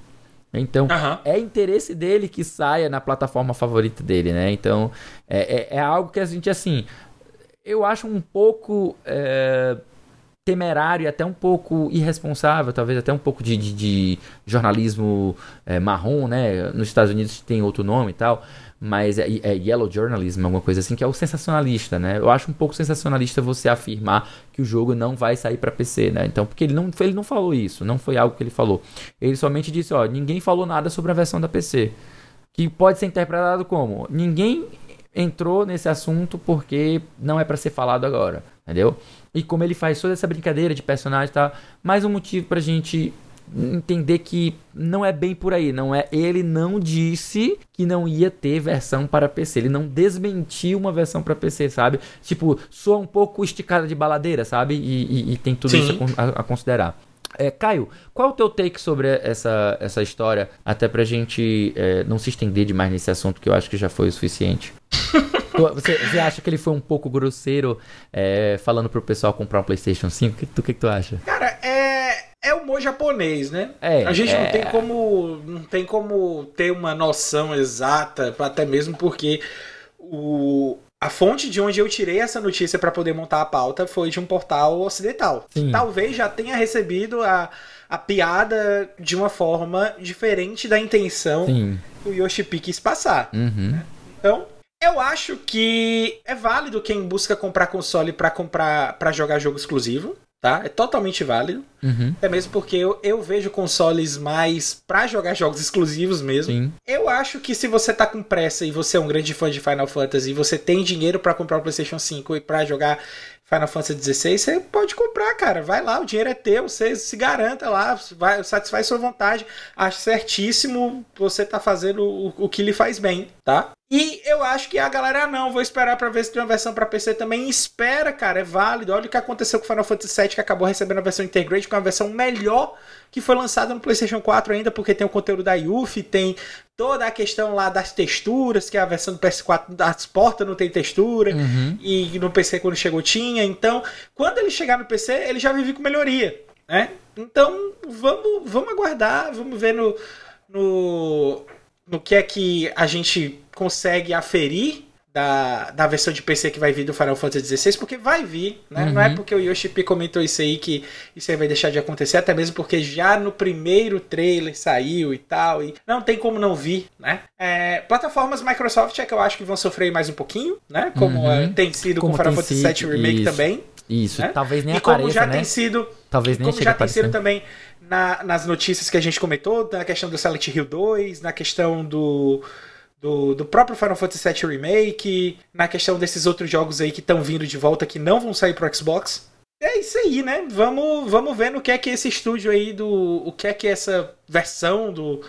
Então, uhum. é interesse dele que saia na plataforma favorita dele, né? Então, é, é, é algo que a gente, assim, eu acho um pouco é, temerário e até um pouco irresponsável, talvez até um pouco de, de, de jornalismo é, marrom, né? Nos Estados Unidos tem outro nome e tal, mas é, é, yellow journalism, alguma coisa assim, que é o sensacionalista, né? Eu acho um pouco sensacionalista você afirmar que o jogo não vai sair para PC, né? Então, porque ele não, ele não falou isso, não foi algo que ele falou. Ele somente disse, ó, ninguém falou nada sobre a versão da PC. Que pode ser interpretado como ninguém entrou nesse assunto porque não é para ser falado agora, entendeu? E como ele faz toda essa brincadeira de personagem e tal, mais um motivo pra gente entender que não é bem por aí, não é? Ele não disse que não ia ter versão para PC, ele não desmentiu uma versão para PC, sabe? Tipo, soa um pouco esticada de baladeira, sabe? E, e, e tem tudo Sim. isso a, a considerar. É, Caio, qual é o teu take sobre essa, essa história? Até pra gente é, não se estender demais nesse assunto, que eu acho que já foi o suficiente. você, você, acha que ele foi um pouco grosseiro é, falando pro pessoal comprar um PlayStation 5? O que, que, que tu acha? Cara, é, é humor japonês, né? É, a gente é... não tem como não tem como ter uma noção exata, até mesmo porque o, a fonte de onde eu tirei essa notícia para poder montar a pauta foi de um portal ocidental. Sim. Talvez já tenha recebido a, a piada de uma forma diferente da intenção Sim. que o Yoshipi quis passar. Uhum. Né? Então, eu acho que é válido quem busca comprar console para comprar para jogar jogo exclusivo tá? É totalmente válido. Uhum. É mesmo porque eu, eu vejo consoles mais para jogar jogos exclusivos mesmo. Sim. Eu acho que se você tá com pressa e você é um grande fã de Final Fantasy e você tem dinheiro para comprar o PlayStation 5 e para jogar Final Fantasy XVI, você pode comprar, cara. Vai lá, o dinheiro é teu, você se garanta lá, vai, satisfaz sua vontade. Acho certíssimo você tá fazendo o, o que lhe faz bem, tá? E eu acho que a galera, ah, não, vou esperar para ver se tem uma versão para PC também. Espera, cara, é válido. Olha o que aconteceu com Final Fantasy VII, que acabou recebendo a versão Integrate, com é uma versão melhor que foi lançada no PlayStation 4 ainda, porque tem o conteúdo da Yuffie, tem toda a questão lá das texturas, que a versão do PS4 das portas não tem textura, uhum. e no PC quando chegou tinha. Então, quando ele chegar no PC, ele já vive com melhoria, né? Então, vamos, vamos aguardar, vamos ver no, no, no que é que a gente consegue aferir da, da versão de PC que vai vir do Final Fantasy XVI, porque vai vir, né? Uhum. Não é uhum. porque o Yoshi P comentou isso aí que isso aí vai deixar de acontecer, até mesmo porque já no primeiro trailer saiu e tal, e não tem como não vir, né? É, plataformas Microsoft é que eu acho que vão sofrer mais um pouquinho, né? Como uhum. é, tem sido como com Final Fantasy VII Remake isso. também. Isso, né? talvez nem e como já né? tem sido, Talvez nem como já tem sido também na- nas notícias que a gente comentou, na questão do Silent Hill 2, na questão do, do, do próprio Final Fantasy VII Remake, na questão desses outros jogos aí que estão vindo de volta que não vão sair pro Xbox. É isso aí, né? Vamos, vamos ver no que é que esse estúdio aí do. O que é que essa versão do,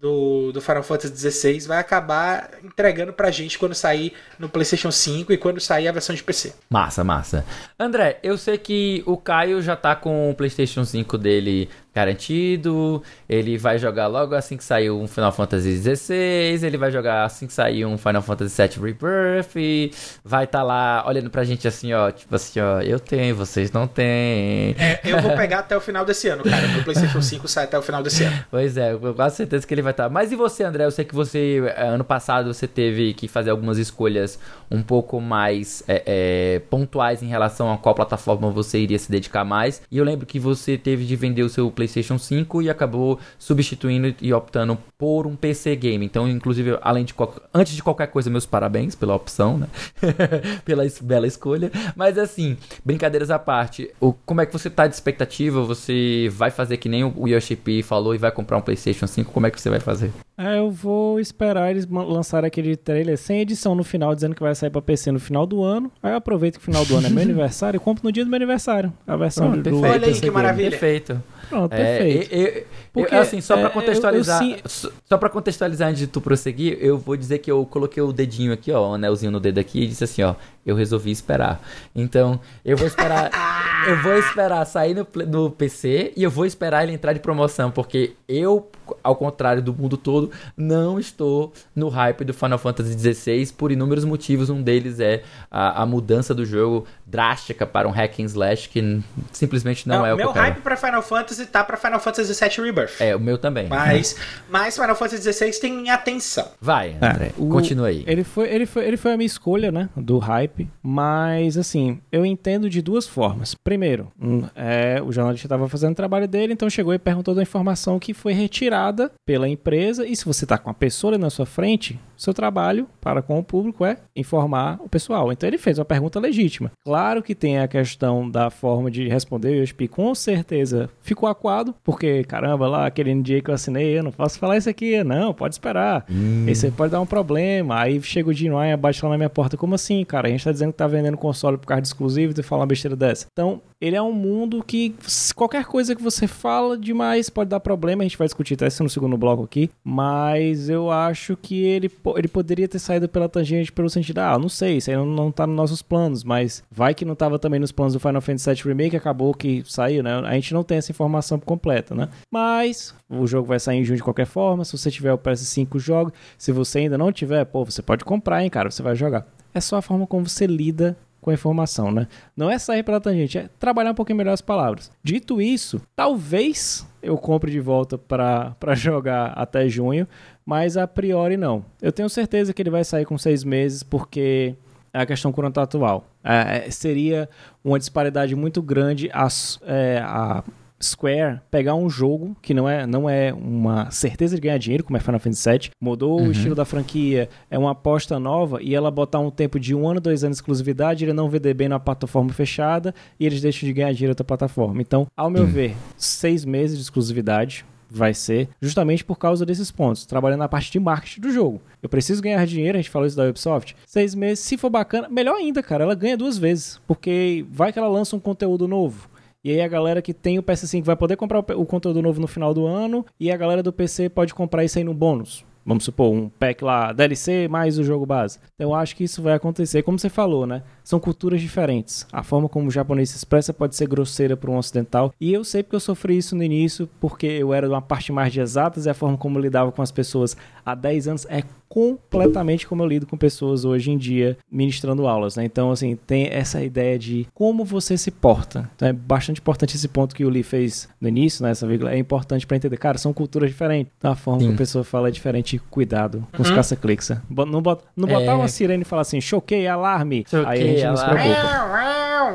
do, do Final Fantasy XVI vai acabar entregando pra gente quando sair no PlayStation 5 e quando sair a versão de PC. Massa, massa. André, eu sei que o Caio já tá com o PlayStation 5 dele garantido. Ele vai jogar logo assim que sair um Final Fantasy XVI. Ele vai jogar assim que sair um Final Fantasy VII Rebirth. e Vai estar tá lá olhando pra gente assim, ó. Tipo assim, ó. Eu tenho, vocês não têm. É, eu vou pegar até o final desse ano, cara. Meu PlayStation 5 sai até o final desse ano. Pois é, eu quase certeza que ele vai estar. Mas e você, André? Eu sei que você, eh, ano passado, você teve que fazer algumas escolhas um pouco mais é, é, pontuais em relação a qual plataforma você iria se dedicar mais. E eu lembro que você teve de vender o seu PlayStation 5 e acabou substituindo e optando por um PC game. Então, inclusive, além de qual- antes de qualquer coisa, meus parabéns pela opção, né? pela es- bela escolha. Mas assim, brincadeiras à parte, o, como é que você tá de expectativa? Você vai fazer que nem o Yoshi P falou e vai comprar um PlayStation 5? Como é que você vai fazer? É, eu vou esperar eles lançarem aquele trailer sem edição no final, dizendo que vai sair pra PC no final do ano. Aí eu aproveito que o final do ano é meu aniversário e compro no dia do meu aniversário. A versão Pronto, do do Olha aí que maravilha. Perfeito. Pronto, É, perfeito. eu- eu- Porque, eu- assim, só é, pra eu- contextualizar, eu sim- só, pra contextualizar antes de tu prosseguir, eu vou dizer que eu coloquei o dedinho aqui, ó, o anelzinho no dedo aqui e disse assim, ó, eu resolvi esperar. Então, eu vou esperar, eu vou esperar sair no, no PC e eu vou esperar ele entrar de promoção, porque eu, ao contrário do mundo todo, não estou no hype do Final Fantasy XVI por inúmeros motivos. Um deles é a, a mudança do jogo drástica para um hack and slash que simplesmente não, é o que meu eu quero. hype pra Final Fantasy tá pra Final Fantasy VII Rebirth. É, o meu também. Mas, mas Final Fantasy XVI tem minha atenção. Vai, André, É, continua aí. Ele foi, ele, foi, ele foi a minha escolha, né? Do hype. Mas, assim, eu entendo de duas formas. Primeiro, hum, é, o jornalista estava fazendo o trabalho dele, então chegou e perguntou da informação que foi retirada pela empresa. E se você está com a pessoa ali na sua frente, seu trabalho para com o público é informar o pessoal. Então ele fez uma pergunta legítima. Claro que tem a questão da forma de responder. O USP com certeza ficou aquado, porque caramba, lá aquele NDA que eu assinei, eu não posso falar isso aqui. Não, pode esperar. Esse aí pode dar um problema. Aí chega o Gene Ryan, bate lá na minha porta. Como assim, cara? A gente tá dizendo que tá vendendo console por causa de exclusivo e fala uma besteira dessa. Então, ele é um mundo que qualquer coisa que você fala demais pode dar problema. A gente vai discutir até isso no segundo bloco aqui. Mas eu acho que ele, ele poderia ter saído pela tangente pelo sentido, ah, não sei, isso aí não, não tá nos nossos planos. Mas vai que não tava também nos planos do Final Fantasy VII Remake, acabou que saiu, né? A gente não tem essa informação completa, né? Mas o jogo vai sair em junho de qualquer forma. Se você tiver o PS5, joga. Se você ainda não tiver, pô, você pode comprar, hein, cara? Você vai jogar. É só a forma como você lida com a informação, né? Não é sair pela tangente, é trabalhar um pouquinho melhor as palavras. Dito isso, talvez eu compre de volta para jogar até junho, mas a priori não. Eu tenho certeza que ele vai sair com seis meses, porque é a questão contratual. É, seria uma disparidade muito grande a, é, a Square pegar um jogo que não é, não é uma certeza de ganhar dinheiro, como é Final Fantasy VII, mudou o estilo da franquia, é uma aposta nova, e ela botar um tempo de um ano, dois anos de exclusividade, ele não vender bem na plataforma fechada, e eles deixam de ganhar dinheiro da plataforma. Então, ao meu ver, seis meses de exclusividade, vai ser justamente por causa desses pontos, trabalhando na parte de marketing do jogo. Eu preciso ganhar dinheiro, a gente falou isso da Ubisoft. Seis meses, se for bacana, melhor ainda, cara, ela ganha duas vezes, porque vai que ela lança um conteúdo novo. E aí a galera que tem o PS5 vai poder comprar o conteúdo novo no final do ano, e a galera do PC pode comprar isso aí no bônus. Vamos supor, um pack lá, DLC mais o jogo base. Então eu acho que isso vai acontecer. Como você falou, né? São culturas diferentes. A forma como o japonês se expressa pode ser grosseira para um ocidental. E eu sei porque eu sofri isso no início, porque eu era de uma parte mais de exatas e a forma como eu lidava com as pessoas há 10 anos é completamente como eu lido com pessoas hoje em dia ministrando aulas, né? Então, assim, tem essa ideia de como você se porta. Então, é bastante importante esse ponto que o Lee fez no início, né? Essa vírgula é importante para entender. Cara, são culturas diferentes. Então, a forma Sim. que a pessoa fala é diferente. Cuidado com os caça-cliques. né? Bo- Não, bota, não botar É. uma sirene e falar assim, choquei, alarme. Choquei, aí a gente não se alarme. preocupa.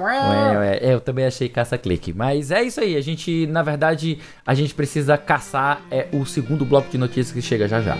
Ué, ué, eu também achei caça-clique. Mas é isso aí. A gente, na verdade, a gente precisa caçar é, o segundo bloco de notícias que chega já já.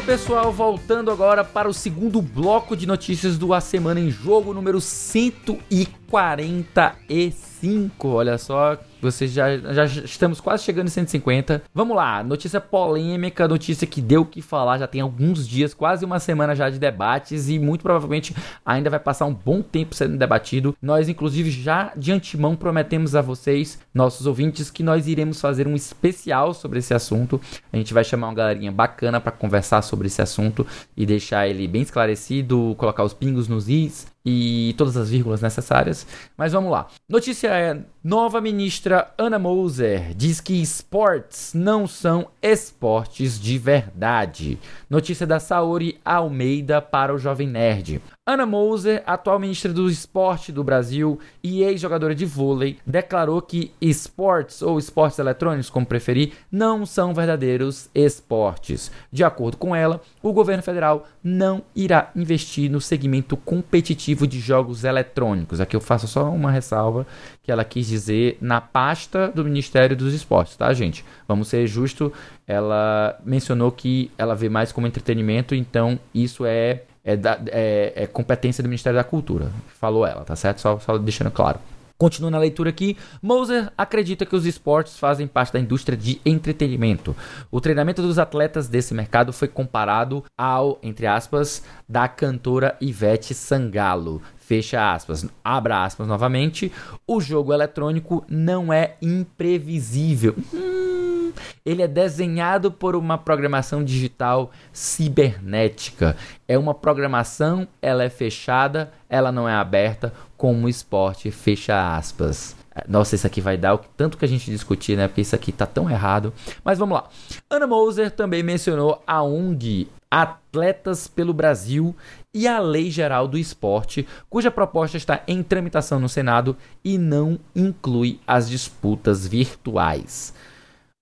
Pessoal, voltando agora para o segundo bloco de notícias do A Semana em Jogo, número 145. Olha só, vocês já, já estamos quase chegando em 150. Vamos lá, notícia polêmica, notícia que deu o que falar, já tem alguns dias, quase uma semana já de debates e muito provavelmente ainda vai passar um bom tempo sendo debatido. Nós, inclusive, já de antemão prometemos a vocês, nossos ouvintes, que nós iremos fazer um especial sobre esse assunto. A gente vai chamar uma galerinha bacana para conversar sobre esse assunto e deixar ele bem esclarecido, colocar os pingos nos is e todas as vírgulas necessárias. Mas vamos lá. Notícia é: nova ministra Ana Moser diz que esportes não são esportes de verdade. Notícia da Saori Almeida para o Jovem Nerd. Ana Moser, atual ministra do Esporte do Brasil e ex-jogadora de vôlei, declarou que esportes ou esportes eletrônicos, como preferir, não são verdadeiros esportes. De acordo com ela, o governo federal não irá investir no segmento competitivo de jogos eletrônicos. Aqui eu faço só uma ressalva que ela quis dizer na pasta do Ministério dos Esportes, tá, gente? Vamos ser justo, ela mencionou que ela vê mais como entretenimento, então isso é é, da, é, é, competência do Ministério da Cultura. Falou ela, tá certo? Só, só deixando claro. Continua na leitura aqui. Moser acredita que os esportes fazem parte da indústria de entretenimento. O treinamento dos atletas desse mercado foi comparado ao, entre aspas, da cantora Ivete Sangalo. Fecha aspas, abra aspas novamente. O jogo eletrônico não é imprevisível. Hum, ele é desenhado por uma programação digital cibernética. É uma programação, ela é fechada, ela não é aberta, como esporte, fecha aspas. Nossa, isso aqui vai dar o tanto que a gente discutir, né? Porque isso aqui tá tão errado. Mas vamos lá. Ana Moser também mencionou a ONG Atletas pelo Brasil e a Lei Geral do Esporte, cuja proposta está em tramitação no Senado e não inclui as disputas virtuais.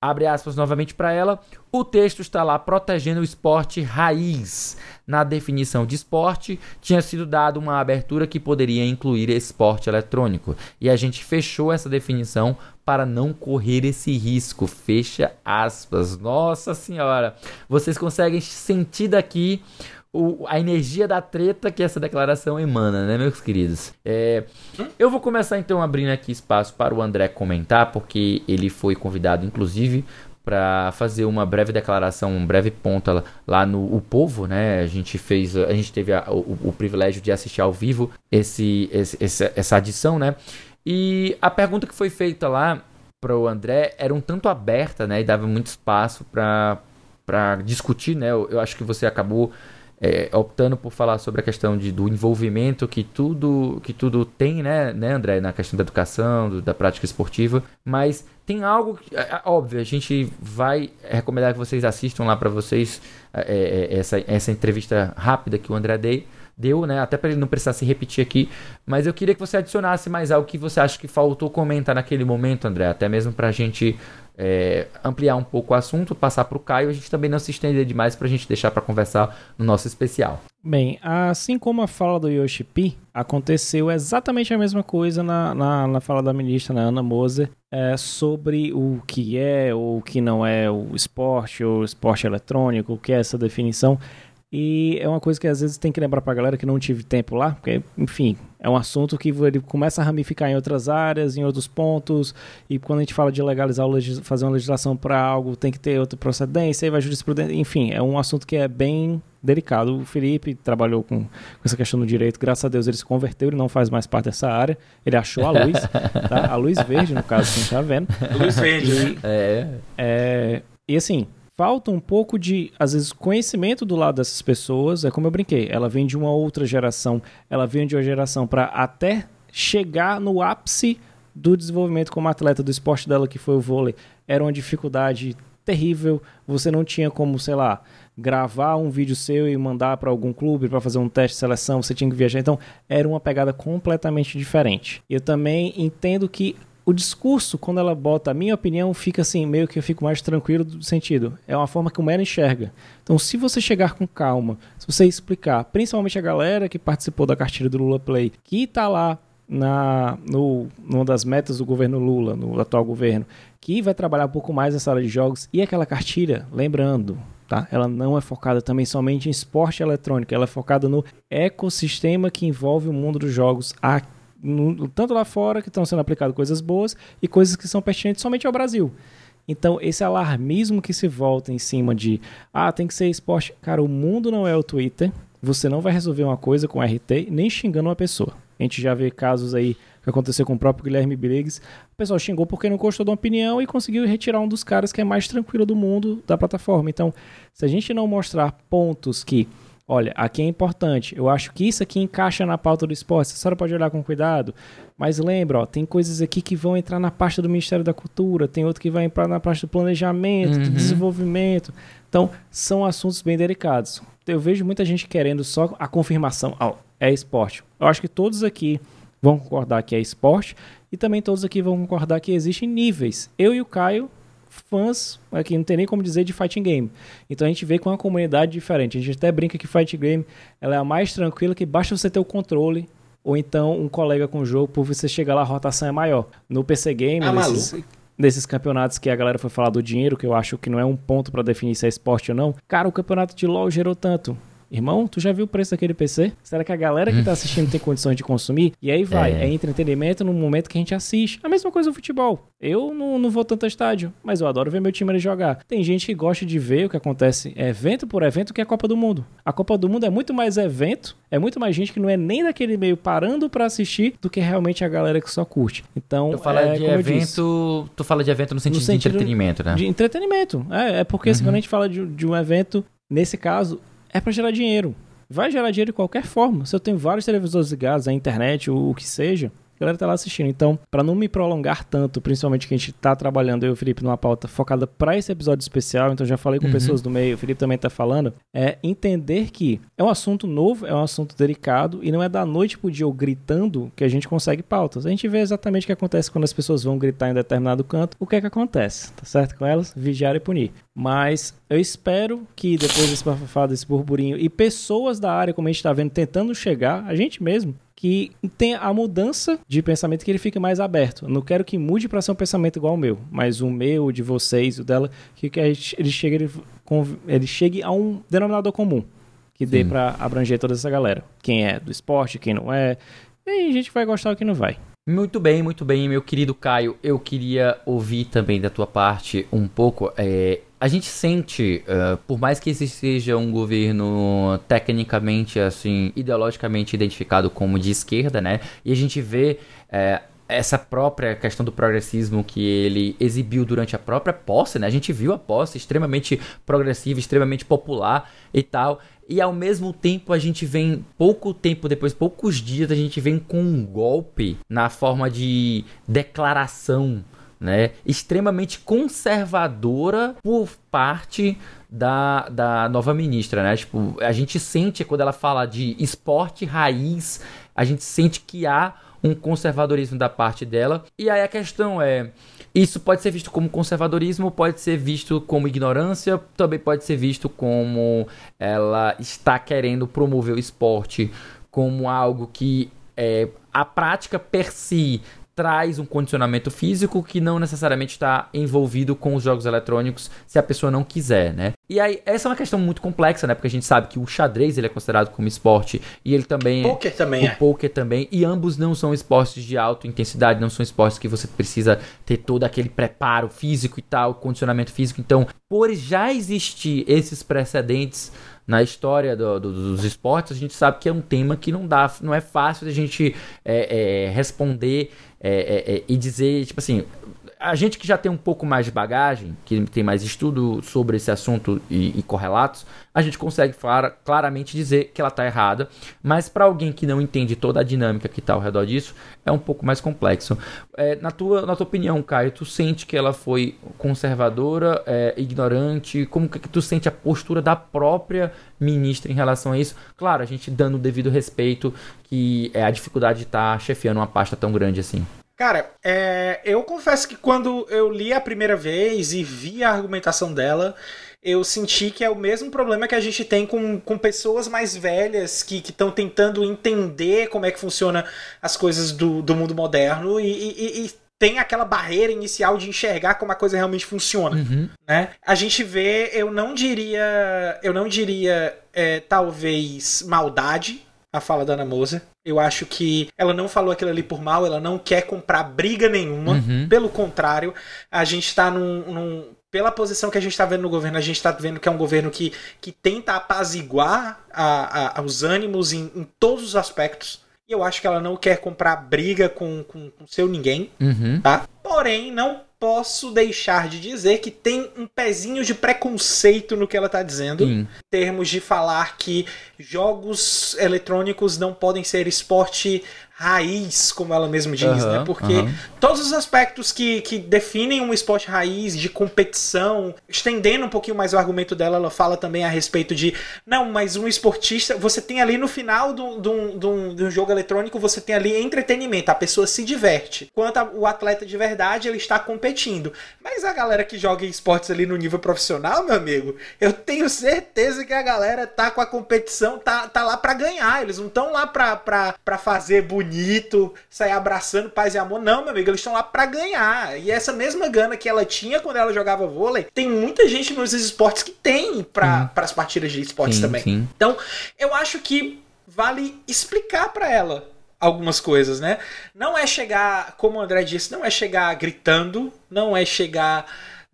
Abre aspas novamente para ela. O texto está lá protegendo o esporte raiz. Na definição de esporte, tinha sido dado uma abertura que poderia incluir esporte eletrônico. E a gente fechou essa definição para não correr esse risco. Fecha aspas. Nossa Senhora! Vocês conseguem sentir daqui o, a energia da treta que essa declaração emana, né, meus queridos? É, eu vou começar então abrindo aqui espaço para o André comentar, porque ele foi convidado, inclusive, para fazer uma breve declaração, um breve ponto lá, no O Povo, né? A gente fez, a gente teve a, o, o, privilégio de assistir ao vivo esse, esse, essa, essa adição, né? E a pergunta que foi feita lá para o André era um tanto aberta, né? E dava muito espaço para discutir, né? Eu, eu acho que você acabou é, optando por falar sobre a questão de, do envolvimento que tudo que tudo tem, né, né, André, na questão da educação, do, da prática esportiva, mas tem algo que, é, é, óbvio, a gente vai recomendar que vocês assistam lá para vocês é, é, essa, essa entrevista rápida que o André dei, deu, né? Até para ele não precisar se repetir aqui. Mas eu queria que você adicionasse mais algo que você acha que faltou comentar naquele momento, André. Até mesmo para a gente é, ampliar um pouco o assunto, passar para o Caio, a gente também não se estender demais para a gente deixar para conversar no nosso especial. Bem, assim como a fala do Yoshi P, aconteceu exatamente a mesma coisa na, na, na fala da ministra na Ana Moser é, sobre o que é ou o que não é o esporte ou esporte eletrônico, o que é essa definição. E é uma coisa que às vezes tem que lembrar pra galera que não tive tempo lá, porque, enfim, é um assunto que ele começa a ramificar em outras áreas, em outros pontos, e quando a gente fala de legalizar, fazer uma legislação para algo, tem que ter outra procedência, aí vai jurisprudência, enfim, é um assunto que é bem delicado. O Felipe trabalhou com, com essa questão do direito, graças a Deus ele se converteu, ele não faz mais parte dessa área, ele achou a luz, tá? a luz verde, no caso, que a gente tá vendo. Luz verde, e, né? É. é. E assim, falta um pouco de, às vezes, conhecimento do lado dessas pessoas. É como eu brinquei, ela vem de uma outra geração, ela vem de uma geração para até chegar no ápice do desenvolvimento como atleta do esporte dela, que foi o vôlei. Era uma dificuldade terrível. Você não tinha como, sei lá, gravar um vídeo seu e mandar para algum clube para fazer um teste de seleção, você tinha que viajar. Então, era uma pegada completamente diferente. Eu também entendo que o discurso, quando ela bota a minha opinião, fica assim, meio que eu fico mais tranquilo do sentido. É uma forma como ela enxerga. Então, se você chegar com calma, se você explicar, principalmente a galera que participou da cartilha do Lula Play, que está lá na no, numa das metas do governo Lula, no atual governo, que vai trabalhar um pouco mais nessa área de jogos, e aquela cartilha, lembrando, tá? Ela não é focada também somente em esporte eletrônico, ela é focada no ecossistema que envolve o mundo dos jogos aqui no, tanto lá fora que estão sendo aplicadas coisas boas e coisas que são pertinentes somente ao Brasil. Então, esse alarmismo que se volta em cima de ah, tem que ser esporte. Cara, o mundo não é o Twitter. Você não vai resolver uma coisa com RT nem xingando uma pessoa. A gente já vê casos aí que aconteceu com o próprio Guilherme Briggs. O pessoal xingou porque não gostou da opinião e conseguiu retirar um dos caras que é mais tranquilo do mundo da plataforma. Então, se a gente não mostrar pontos que, olha, aqui é importante, eu acho que isso aqui encaixa na pauta do esporte, a senhora pode olhar com cuidado, mas lembra, ó, tem coisas aqui que vão entrar na pasta do Ministério da Cultura, tem outro que vai entrar na pasta do planejamento, uhum. do desenvolvimento. Então, são assuntos bem delicados. Eu vejo muita gente querendo só a confirmação, ó, é esporte. Eu acho que todos aqui vão concordar que é esporte e também todos aqui vão concordar que existem níveis. Eu e o Caio, fãs, aqui não tem nem como dizer de fighting game. Então a gente vê com uma comunidade diferente. A gente até brinca que fighting game ela é a mais tranquila, que basta você ter o controle ou então um colega com o jogo, por você chegar lá a rotação é maior. No PC game, ah, nesses, nesses campeonatos que a galera foi falar do dinheiro, que eu acho que não é um ponto para definir se é esporte ou não. Cara, o campeonato de LoL gerou tanto. Irmão, tu já viu o preço daquele PC? Será que a galera que tá assistindo tem condições de consumir? E aí vai, é, é entretenimento no momento que a gente assiste. A mesma coisa do futebol. Eu não, não vou tanto ao estádio, mas eu adoro ver meu time jogar. Tem gente que gosta de ver o que acontece evento por evento que é a Copa do Mundo. A Copa do Mundo é muito mais evento, é muito mais gente que não é nem daquele meio parando para assistir do que realmente a galera que só curte. Então, tu fala é, de evento, tu fala de evento no sentido, no sentido de entretenimento, né? De entretenimento. É, é porque uhum. quando a gente fala de, de um evento, nesse caso, é para gerar dinheiro. Vai gerar dinheiro de qualquer forma. Se eu tenho vários televisores ligados, a internet, o, o que seja, galera tá lá assistindo. Então, para não me prolongar tanto, principalmente que a gente tá trabalhando, eu e o Felipe, numa pauta focada para esse episódio especial, então já falei com uhum. pessoas do meio, o Felipe também tá falando, é entender que é um assunto novo, é um assunto delicado e não é da noite pro dia ou gritando que a gente consegue pautas. A gente vê exatamente o que acontece quando as pessoas vão gritar em determinado canto, o que é que acontece, tá certo com elas? Vigiar e punir. Mas eu espero que depois desse bafafá, desse burburinho e pessoas da área, como a gente está vendo, tentando chegar, a gente mesmo, que tenha a mudança de pensamento que ele fique mais aberto. Eu não quero que mude para ser um pensamento igual ao meu, mas o meu, o de vocês, o dela, que, que ele, chegue, ele, ele chegue a um denominador comum que dê para abranger toda essa galera. Quem é do esporte, quem não é. E aí a gente vai gostar ou quem não vai. Muito bem, muito bem, meu querido Caio. Eu queria ouvir também da tua parte um pouco. É, a gente sente, uh, por mais que esse seja um governo tecnicamente, assim, ideologicamente identificado como de esquerda, né? E a gente vê uh, essa própria questão do progressismo que ele exibiu durante a própria posse, né? A gente viu a posse extremamente progressiva, extremamente popular e tal. E ao mesmo tempo a gente vem, pouco tempo depois, poucos dias, a gente vem com um golpe na forma de declaração, né? Extremamente conservadora por parte da, da nova ministra, né? Tipo, a gente sente quando ela fala de esporte raiz, a gente sente que há um conservadorismo da parte dela. E aí a questão é isso pode ser visto como conservadorismo, pode ser visto como ignorância, também pode ser visto como ela está querendo promover o esporte como algo que é, a prática per si traz um condicionamento físico que não necessariamente está envolvido com os jogos eletrônicos se a pessoa não quiser, né? E aí, essa é uma questão muito complexa, né? Porque a gente sabe que o xadrez ele é considerado como esporte e ele também poker também o é. poker também e ambos não são esportes de alta intensidade, não são esportes que você precisa ter todo aquele preparo físico e tal, condicionamento físico. Então, por já existir esses precedentes na história do, do, dos esportes, a gente sabe que é um tema que não dá, não é fácil a gente é, é, responder é, é, é, e dizer, tipo assim, a gente que já tem um pouco mais de bagagem, que tem mais estudo sobre esse assunto e, e correlatos, a gente consegue falar, claramente dizer que ela está errada, mas para alguém que não entende toda a dinâmica que está ao redor disso, é um pouco mais complexo. É, na, tua, na tua opinião, Caio, tu sente que ela foi conservadora, é, ignorante? Como que tu sente a postura da própria ministra em relação a isso? Claro, a gente dando o devido respeito que é a dificuldade de estar tá chefiando uma pasta tão grande assim. Cara, é, eu confesso que quando eu li a primeira vez e vi a argumentação dela, eu senti que é o mesmo problema que a gente tem com, com pessoas mais velhas que estão tentando entender como é que funciona as coisas do, do mundo moderno e, e, e tem aquela barreira inicial de enxergar como a coisa realmente funciona, Uhum. né? A gente vê, eu não diria, eu não diria, é, talvez maldade a fala da Ana Moser. Eu acho que ela não falou aquilo ali por mal, ela não quer comprar briga nenhuma. Uhum. Pelo contrário, a gente tá num, num- Pela posição que a gente tá vendo no governo, a gente tá vendo que é um governo que, que tenta apaziguar a- a- os ânimos em, em todos os aspectos. E eu acho que ela não quer comprar briga com, com, com seu ninguém Uhum. tá? Porém, não posso deixar de dizer que tem um pezinho de preconceito no que ela tá dizendo, em Sim. termos de falar que jogos eletrônicos não podem ser esporte raiz, como ela mesma diz, Aham, né? Porque aham. todos os aspectos que, que definem um esporte raiz, de competição, estendendo um pouquinho mais o argumento dela, ela fala também a respeito de, não, mas um esportista, você tem ali no final do- do- do- de um jogo eletrônico, você tem ali entretenimento, a pessoa se diverte. Quanto o atleta de verdade, ele está competindo. Mas a galera que joga esportes ali no nível profissional, meu amigo, eu tenho certeza que a galera tá com a competição, tá, tá lá pra ganhar. Eles não estão lá pra fazer bonito, sair abraçando paz e amor. Não, meu amigo, eles estão lá pra ganhar. E essa mesma gana que ela tinha quando ela jogava vôlei, tem muita gente nos esportes que tem pra, pras partidas de esportes Sim, também. sim. Então, eu acho que vale explicar pra ela algumas coisas, né? Não é chegar, como o André disse, não é chegar gritando, não é chegar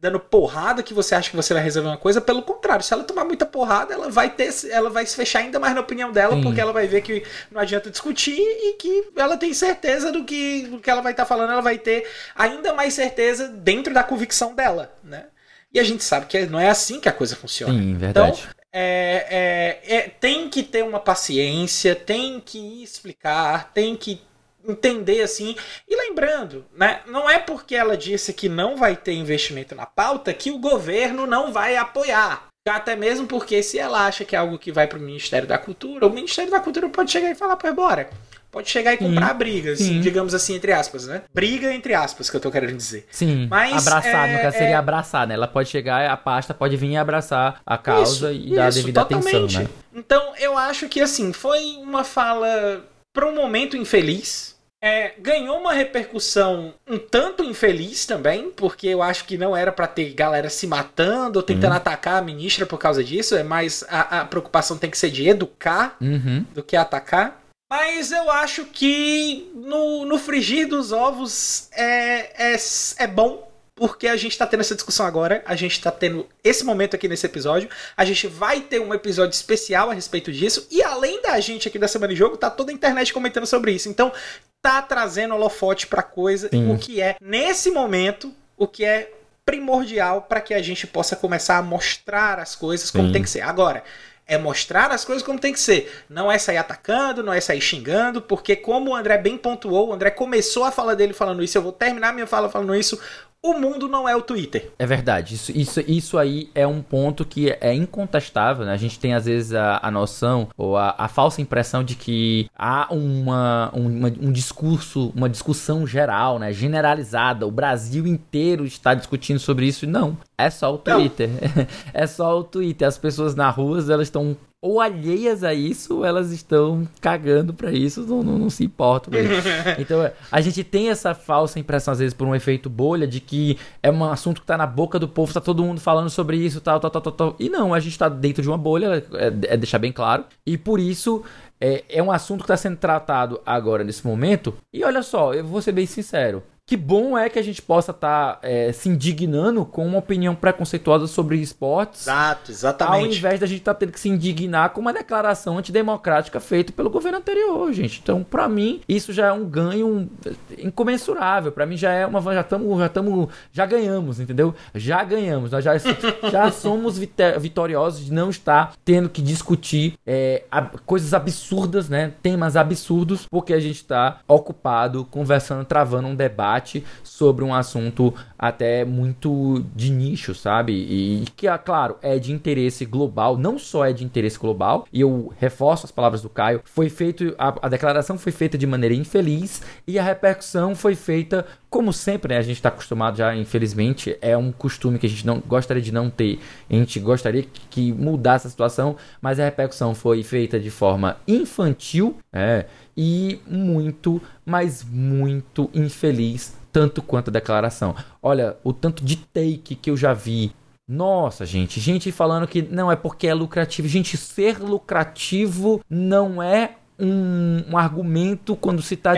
dando porrada que você acha que você vai resolver uma coisa, pelo contrário, se ela tomar muita porrada, ela vai ter, ela vai se fechar ainda mais na opinião dela, Sim. porque ela vai ver que não adianta discutir e que ela tem certeza do que, do que ela vai estar falando, ela vai ter ainda mais certeza dentro da convicção dela, né? E a gente sabe que não é assim que a coisa funciona. Sim, verdade. Então, é, é, é, tem que ter uma paciência, tem que explicar, tem que entender assim. E lembrando, né, não é porque ela disse que não vai ter investimento na pauta que o governo não vai apoiar. Até mesmo porque se ela acha que é algo que vai para o Ministério da Cultura, o Ministério da Cultura pode chegar e falar, pô, bora. Pode chegar e comprar brigas, sim. digamos assim, entre aspas, né? Briga entre aspas, que eu tô querendo dizer. Sim, Mas, abraçar, é, no caso seria é- abraçar, né? Ela pode chegar, a pasta pode vir e abraçar a causa e dar a devida atenção, né? Então, eu acho que, assim, foi uma fala para um momento infeliz. É, ganhou uma repercussão um tanto infeliz também, porque eu acho que não era para ter galera se matando ou tentando atacar a ministra por causa disso, é mais a, a preocupação tem que ser de educar Uhum. do que atacar. Mas eu acho que no, no frigir dos ovos é, é, é bom, porque a gente tá tendo essa discussão agora, a gente tá tendo esse momento aqui nesse episódio, a gente vai ter um episódio especial a respeito disso, e além da gente aqui da Semana de Jogo, tá toda a internet comentando sobre isso. Então, tá trazendo holofote pra coisa, Sim. o que é, nesse momento, o que é primordial para que a gente possa começar a mostrar as coisas como Sim. tem que ser. Agora, é mostrar as coisas como tem que ser. Não é sair atacando, não é sair xingando, porque como o André bem pontuou, o André começou a fala dele falando isso, eu vou terminar minha fala falando isso. O mundo não é o Twitter. É verdade. Isso, isso, isso aí é um ponto que é incontestável. Né? A gente tem, às vezes, a, a noção ou a, a falsa impressão de que há uma, uma- um discurso, uma discussão geral, né? generalizada. O Brasil inteiro está discutindo sobre isso. Não. É só o Não. Twitter. é só o Twitter. As pessoas na rua, elas estão ou alheias a isso, ou elas estão cagando pra isso, não, não, não se importam. Então, a gente tem essa falsa impressão, às vezes, por um efeito bolha, de que é um assunto que tá na boca do povo, tá todo mundo falando sobre isso, tal, tal, tal, tal, tal. E não, a gente tá dentro de uma bolha, é, é deixar bem claro. E por isso, é, é um assunto que tá sendo tratado agora, nesse momento. E olha só, eu vou ser bem sincero. Que bom é que a gente possa estar se indignando com uma opinião preconceituosa sobre esportes. Exato, Ao exatamente. invés da gente estar tendo que se indignar com uma declaração antidemocrática feita pelo governo anterior, gente. Então, pra mim, isso já é um ganho incomensurável. Pra mim já é uma já estamos já estamos já ganhamos, entendeu? Já ganhamos. Nós já, já somos vitoriosos de não estar tendo que discutir é, ab- coisas absurdas, né? Temas absurdos, porque a gente está ocupado conversando, travando um debate sobre um assunto até muito de nicho, sabe? E que, ah, claro, é de interesse global, não só é de interesse global, e eu reforço as palavras do Caio, foi feito, a, a declaração foi feita de maneira infeliz e a repercussão foi feita, como sempre, né? A gente está acostumado já, infelizmente, é um costume que a gente não gostaria de não ter, a gente gostaria que, que mudasse a situação, mas a repercussão foi feita de forma infantil, é, e muito, mas muito infeliz tanto quanto a declaração. Olha, o tanto de take que eu já vi. Nossa, gente, gente falando que não é porque é lucrativo. Gente, ser lucrativo não é um, um argumento quando se está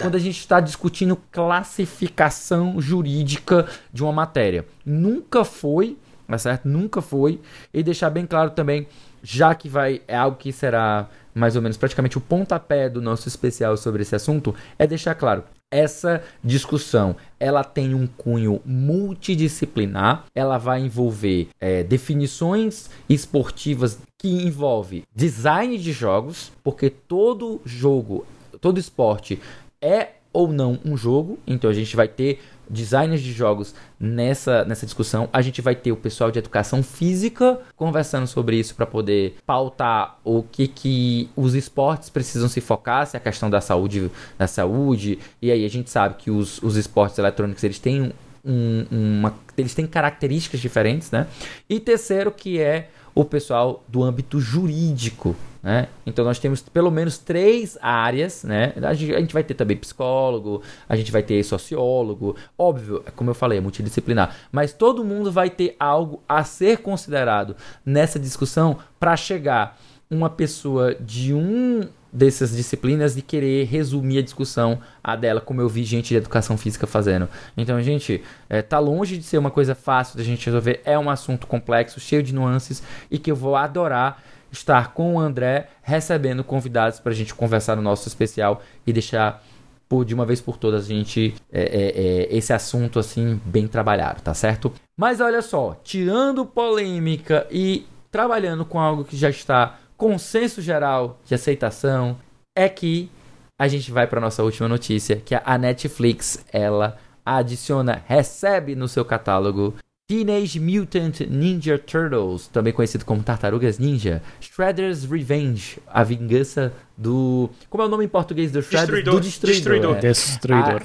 quando a gente está discutindo classificação jurídica de uma matéria. Nunca foi, tá certo? Nunca foi. E deixar bem claro também, já que vai é algo que será mais ou menos praticamente o pontapé do nosso especial sobre esse assunto, é deixar claro. Essa discussão. Ela tem um cunho multidisciplinar, ela vai envolver é, definições esportivas que envolve design de jogos, porque todo jogo, todo esporte é ou não um jogo, então a gente vai ter designers de jogos nessa, nessa discussão. A gente vai ter o pessoal de educação física conversando sobre isso para poder pautar o que, que os esportes precisam se focar, se é a questão da saúde, da saúde. E aí a gente sabe que os, os esportes eletrônicos eles têm um, uma, eles têm características diferentes, né? E terceiro que é o pessoal do âmbito jurídico, né? Então nós temos pelo menos três áreas, né? A gente, a gente, vai ter também psicólogo, a gente vai ter sociólogo, óbvio, como eu falei, é multidisciplinar, mas todo mundo vai ter algo a ser considerado nessa discussão para chegar uma pessoa de um dessas disciplinas de querer resumir a discussão a dela, como eu vi gente de educação física fazendo. Então, gente, é, tá longe de ser uma coisa fácil da gente resolver, é um assunto complexo, cheio de nuances e que eu vou adorar estar com o André recebendo convidados para a gente conversar no nosso especial e deixar por, de uma vez por todas a gente é, é, é, esse assunto assim bem trabalhado, tá certo? Mas olha só, tirando polêmica e trabalhando com algo que já está consenso geral de aceitação é que a gente vai para nossa última notícia, que a Netflix ela adiciona, recebe no seu catálogo Teenage Mutant Ninja Turtles, também conhecido como Tartarugas Ninja, Shredder's Revenge, a vingança do. Como é o nome em português do Shredder? Destruidor. Do Destruidor. Destruidor. é. Destruidor.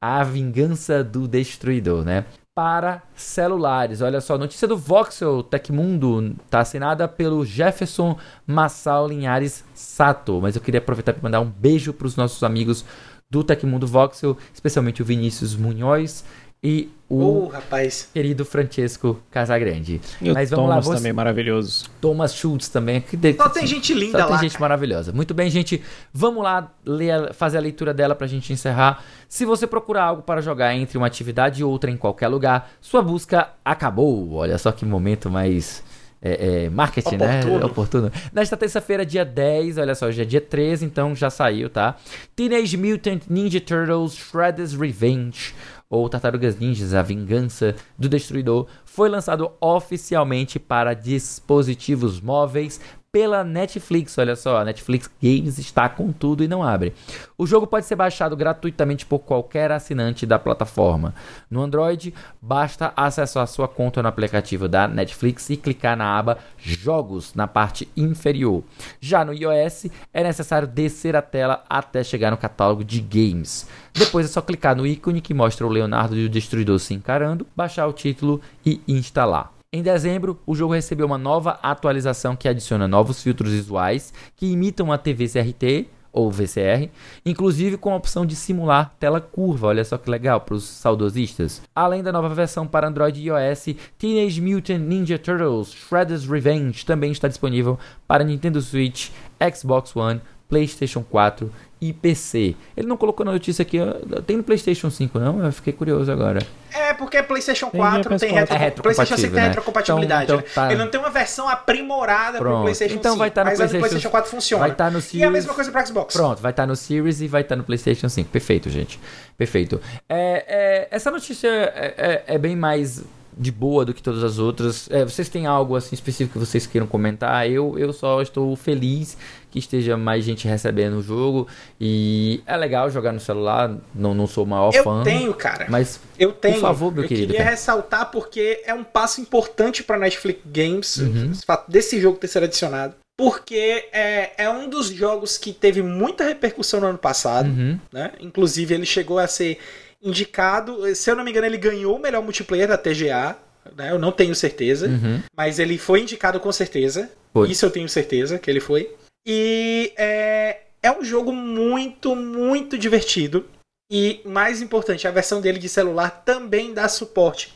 A, a vingança do Destruidor, né? Para celulares. Olha só, notícia do Voxel Tecmundo tá assinada pelo Jefferson Massal Linhares Sato. Mas eu queria aproveitar para mandar um beijo para os nossos amigos do Tecmundo Voxel, especialmente o Vinícius Munhoz e o rapaz. querido Francesco Casagrande. E o Mas vamos Thomas lá, você, também, maravilhoso. Thomas Schultz também. Que de- Só tem gente linda só tem lá, gente cara. maravilhosa. Muito bem, gente. Vamos lá ler, fazer a leitura dela pra gente encerrar. Se você procurar algo para jogar entre uma atividade e outra em qualquer lugar, sua busca acabou. Olha só que momento mais. é, é, marketing, né? Oportuno. Oportuno. Nesta terça-feira, dia 10, olha só, hoje é dia 13, então já saiu, tá? Teenage Mutant Ninja Turtles Shredder's Revenge, ou Tartarugas Ninjas, a Vingança do Destruidor, foi lançado oficialmente para dispositivos móveis pela Netflix. Olha só, a Netflix Games está com tudo e não abre. O jogo pode ser baixado gratuitamente por qualquer assinante da plataforma. No Android, basta acessar sua conta no aplicativo da Netflix e clicar na aba Jogos na parte inferior. Já no iOS, é necessário descer a tela até chegar no catálogo de games. Depois é só clicar no ícone que mostra o Leonardo e o Destruidor se encarando, baixar o título e instalar. Em dezembro, o jogo recebeu uma nova atualização que adiciona novos filtros visuais que imitam a TV CRT ou VCR, inclusive com a opção de simular tela curva. Olha só que legal para os saudosistas. Além da nova versão para Android e iOS, Teenage Mutant Ninja Turtles Shredder's Revenge também está disponível para Nintendo Switch, Xbox One, PlayStation 4 e PC. Ele não colocou na notícia aqui, tem no PlayStation 5 não? Eu fiquei curioso agora. É, porque PlayStation Tem 4 PS4. tem retro... É PlayStation 5 tem retrocompatível, né? retrocompatibilidade. Então- né? então tá. Ele não tem uma versão aprimorada pro Pronto. PlayStation Então 5, vai estar no mas a do PlayStation- PlayStation 4 funciona. vai estar no E a Series- mesma coisa pro Xbox. Pronto, vai estar no Series e vai estar no PlayStation 5. Perfeito, gente. Perfeito. É, é, essa notícia é, é- é bem mais de boa do que todas as outras. É, vocês têm algo assim específico que vocês queiram comentar? Eu, eu só estou feliz que esteja mais gente recebendo o jogo. E é legal jogar no celular. Não, não sou o maior Eu fã. tenho, cara. Mas Eu tenho. favor, meu eu querido, queria cara. ressaltar porque é um passo importante pra Netflix Games, Uhum. o fato desse jogo ter sido adicionado. Porque é, é um dos jogos que teve muita repercussão no ano passado. Uhum. né? Inclusive, ele chegou a ser indicado. Se eu não me engano, ele ganhou o melhor multiplayer da TGA. Né? Eu não tenho certeza. Uhum. Mas ele foi indicado com certeza. Foi. Isso eu tenho certeza que ele foi. E é, é um jogo muito, muito divertido. E mais importante, a versão dele de celular também dá suporte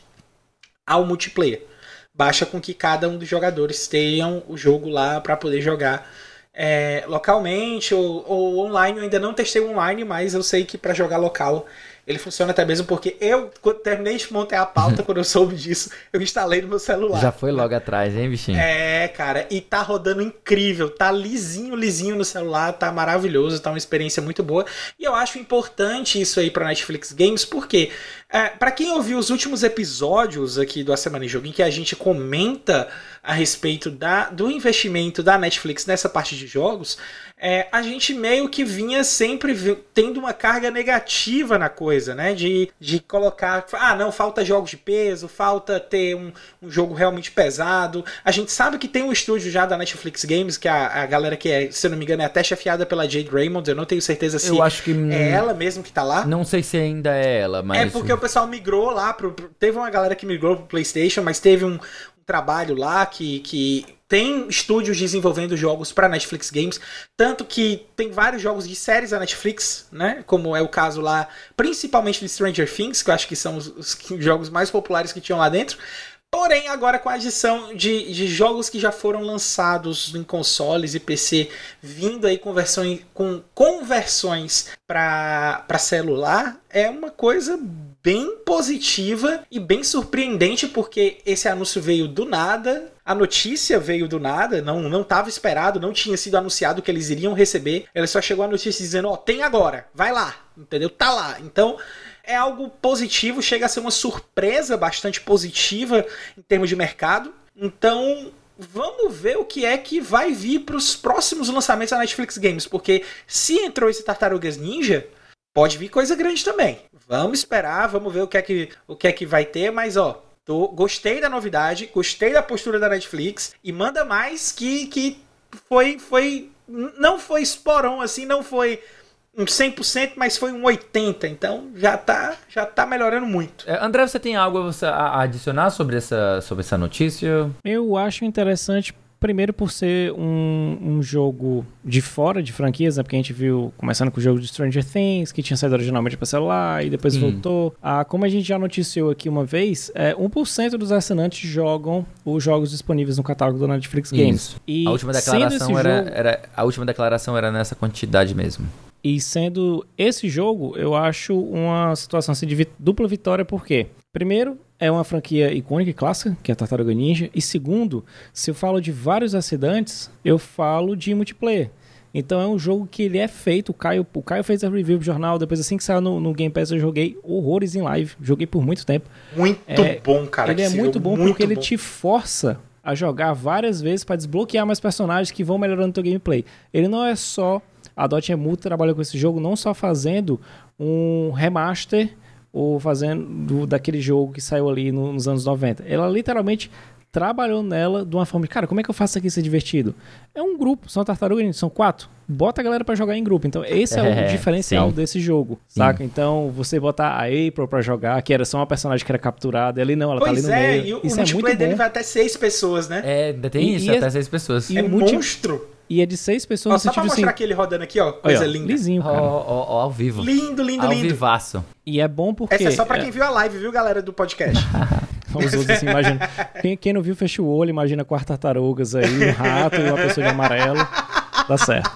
ao multiplayer. Baixa com que cada um dos jogadores tenham o jogo lá para poder jogar é, localmente ou, ou, online. Eu ainda não testei online, mas eu sei que para jogar local ele funciona até mesmo porque eu, quando terminei de montar a pauta, quando eu soube disso, eu instalei no meu celular. Já foi logo atrás, hein, bichinho? É, cara, e tá rodando incrível, tá lisinho, lisinho no celular, tá maravilhoso, tá uma experiência muito boa. E eu acho importante isso aí pra Netflix Games, porque é, para quem ouviu os últimos episódios aqui do A Semana em Jogo, em que a gente comenta a respeito da, do investimento da Netflix nessa parte de jogos, é, a gente meio que vinha sempre tendo uma carga negativa na coisa, né? De, de colocar, ah, não, falta jogos de peso, falta ter um, um jogo realmente pesado. A gente sabe que tem um estúdio já da Netflix Games, que a, a galera que é, se eu não me engano, é até chefiada pela Jade Raymond, eu não tenho certeza se eu acho que, é ela mesmo que tá lá. Não sei se ainda é ela, mas. É porque o pessoal migrou lá, pro, teve uma galera que migrou pro PlayStation, mas teve um, trabalho lá que, que tem estúdios desenvolvendo jogos para Netflix Games, tanto que tem vários jogos de séries da Netflix, né? Como é o caso lá, principalmente de Stranger Things, que eu acho que são os, os jogos mais populares que tinham lá dentro. Porém, agora com a adição de, de jogos que já foram lançados em consoles e PC, vindo aí com, versões, com conversões para celular, é uma coisa bem positiva e bem surpreendente, porque esse anúncio veio do nada, a notícia veio do nada, não não estava esperado, não tinha sido anunciado que eles iriam receber. Ela só chegou a notícia dizendo: "Ó, oh, tem agora, vai lá", entendeu? Tá lá. Então, é algo positivo, chega a ser uma surpresa bastante positiva em termos de mercado. Então, vamos ver o que é que vai vir para os próximos lançamentos da Netflix Games, porque se entrou esse Tartarugas Ninja, pode vir coisa grande também. Vamos esperar, vamos ver o que é que, o que, é que vai ter, mas ó, tô, gostei da novidade, gostei da postura da Netflix e manda mais que, que foi foi não foi esporão assim, não foi um 100%, mas foi um 80%. Então já tá, já tá melhorando muito. É, André, você tem algo a adicionar sobre essa, sobre essa notícia? Eu acho interessante Primeiro por ser um, um jogo de fora de franquias, né? Porque a gente viu, começando com o jogo de Stranger Things, que tinha saído originalmente para celular e depois hum. voltou. Ah, como a gente já noticiou aqui uma vez, é, 1% dos assinantes jogam os jogos disponíveis no catálogo do Netflix Games. Isso. E a última declaração era, jogo... era, a última declaração era nessa quantidade mesmo. E sendo esse jogo, eu acho uma situação assim, de dupla vitória, por quê? Primeiro, é uma franquia icônica e clássica, que é a Tartaruga Ninja. E segundo, se eu falo de vários acidentes, eu falo de multiplayer. Então é um jogo que ele é feito. O Caio, o Caio fez a review do jornal. Depois, assim que saiu no, no Game Pass, eu joguei horrores em live. Joguei por muito tempo. Muito é, bom, cara. Ele é muito bom muito porque bom. ele te força a jogar várias vezes para desbloquear mais personagens que vão melhorando o teu gameplay. Ele não é só. A Dotemu trabalha com esse jogo não só fazendo um remaster ou fazendo daquele jogo que saiu ali nos anos 90. Ela literalmente trabalhou nela de uma forma de, cara, como é que eu faço isso aqui ser divertido? É um grupo, são tartarugas, são quatro. Bota a galera para jogar em grupo. Então, esse é, é o diferencial sim. desse jogo, saca? Sim. Então, você botar a April para jogar, que era só uma personagem que era capturada, ali não, ela pois tá ali no é, meio. E o, isso o é multiplayer dele vai até seis pessoas, né? É, tem isso, e até seis pessoas. E é monstro. E é de seis pessoas. Ó, só pra mostrar assim... aqui ele rodando aqui, ó. Coisa Olha, linda. Lisinho, cara. Ó, ó, ó, ao vivo. Lindo, lindo, ao lindo. vivaço. E é bom porque... Essa é só pra quem viu a live, viu, galera do podcast? Os outros assim, imagina... Quem, quem, não viu, fecha o olho, imagina quatro tartarugas aí, um rato e uma pessoa de amarelo. Dá certo.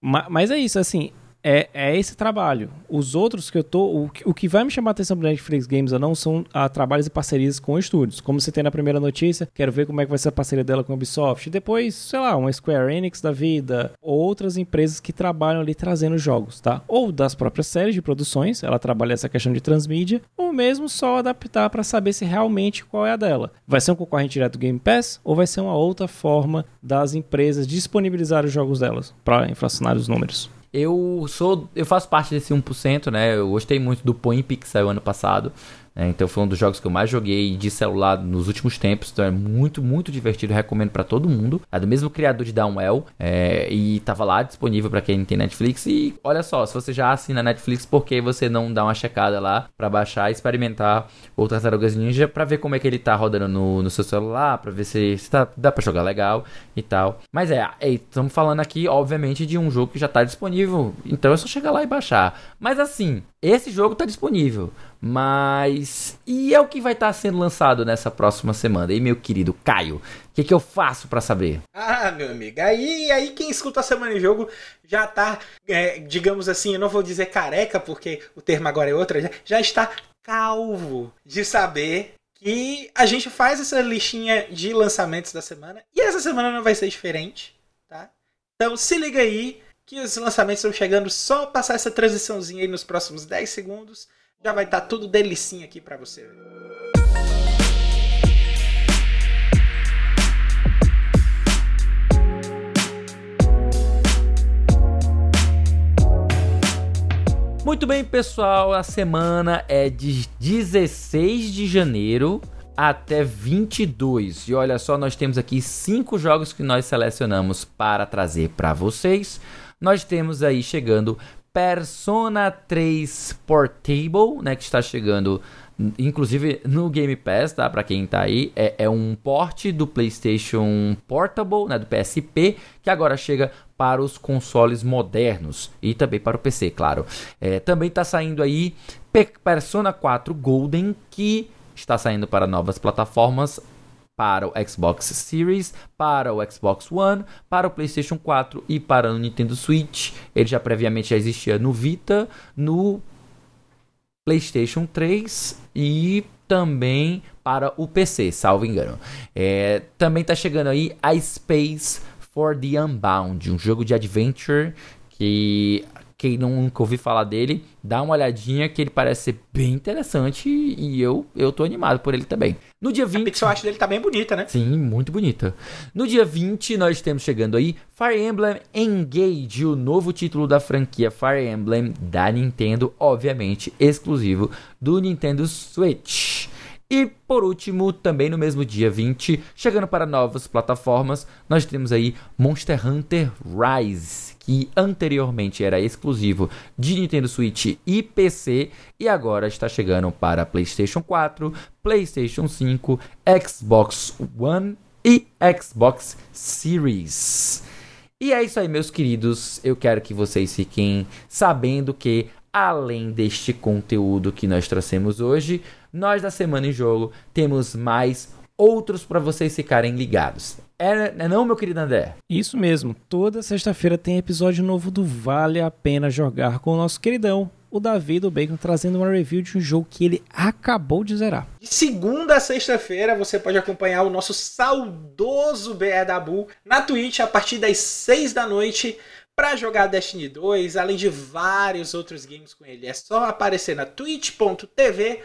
Mas, mas é isso, assim é, é esse trabalho. Os outros que eu tô. O, o que vai me chamar a atenção do Netflix Games ou não são a, ah, trabalhos e parcerias com estúdios. Como você tem na primeira notícia, quero ver como é que vai ser a parceria dela com a Ubisoft. Depois, sei lá, uma Square Enix da vida. Outras empresas que trabalham ali trazendo jogos, tá? Ou das próprias séries de produções, ela trabalha essa questão de transmídia, ou mesmo só adaptar para saber se realmente qual é a dela. Vai ser um concorrente direto do Game Pass ou vai ser uma outra forma das empresas disponibilizar os jogos delas para inflacionar os números? Eu sou, eu faço parte desse 1%, né? Eu gostei muito do Poimp que saiu ano passado. Né? Então foi um dos jogos que eu mais joguei de celular nos últimos tempos. Então é muito, muito divertido. Recomendo para todo mundo. É do mesmo criador de Downwell. É, e tava lá disponível para quem tem Netflix. E olha só, se você já assina Netflix, por que você não dá uma checada lá para baixar e experimentar o Tartarugas Ninja para ver como é que ele tá rodando no, no seu celular, para ver se, se tá, dá para jogar legal e tal. Mas é, estamos falando aqui, obviamente, de um jogo que já tá disponível. Então é só chegar lá e baixar. Mas assim, esse jogo tá disponível. Mas. E é o que vai estar tá sendo lançado nessa próxima semana? E meu querido Caio, o que, que eu faço para saber? Ah, meu amigo, aí, aí quem escuta a Semana em Jogo já tá, é, digamos assim, eu não vou dizer careca, porque o termo agora é outro, já, já está calvo de saber que a gente faz essa listinha de lançamentos da semana. E essa semana não vai ser diferente, tá? Então se liga aí que os lançamentos estão chegando, só passar essa transiçãozinha aí nos próximos 10 segundos já vai estar tá tudo delicinho aqui para você. Muito bem, pessoal, a semana é de 16 de janeiro até 22. E olha só, nós temos aqui cinco jogos que nós selecionamos para trazer para vocês. Nós temos aí chegando Persona 3 Portable, né, que está chegando inclusive no Game Pass, tá? Para quem tá aí, é, é, um port do PlayStation Portable, né, do PSP, que agora chega para os consoles modernos e também para o PC, claro. É, também tá saindo aí Persona 4 Golden, que está saindo para novas plataformas para o Xbox Series, para o Xbox One, para o PlayStation 4 e para o Nintendo Switch. Ele já previamente já existia no Vita, no PlayStation 3 e também para o PC, salvo engano. É, também está chegando aí a Space for the Unbound, um jogo de adventure que quem nunca ouviu falar dele, dá uma olhadinha que ele parece ser bem interessante e eu, eu tô animado por ele também. No dia 20. A pixel art dele tá bem bonita, né? Sim, muito bonita. No dia 20, nós temos chegando aí Fire Emblem Engage, o novo título da franquia Fire Emblem da Nintendo, obviamente exclusivo do Nintendo Switch. E por último, também no mesmo dia 20, chegando para novas plataformas, nós temos aí Monster Hunter Rise que anteriormente era exclusivo de Nintendo Switch e PC e agora está chegando para PlayStation 4, PlayStation 5, Xbox One e Xbox Series. E é isso aí, meus queridos. Eu quero que vocês fiquem sabendo que, além deste conteúdo que nós trouxemos hoje, nós da Semana em Jogo temos mais outros para vocês ficarem ligados. É, é não, meu querido André? Isso mesmo. Toda sexta-feira tem episódio novo do Vale a Pena Jogar com o nosso queridão, o Davi do Bacon, trazendo uma review de um jogo que ele acabou de zerar. De segunda a sexta-feira você pode acompanhar o nosso saudoso BE da Bull na Twitch a partir das 6 da noite para jogar Destiny 2, além de vários outros games com ele. É só aparecer na twitch.tv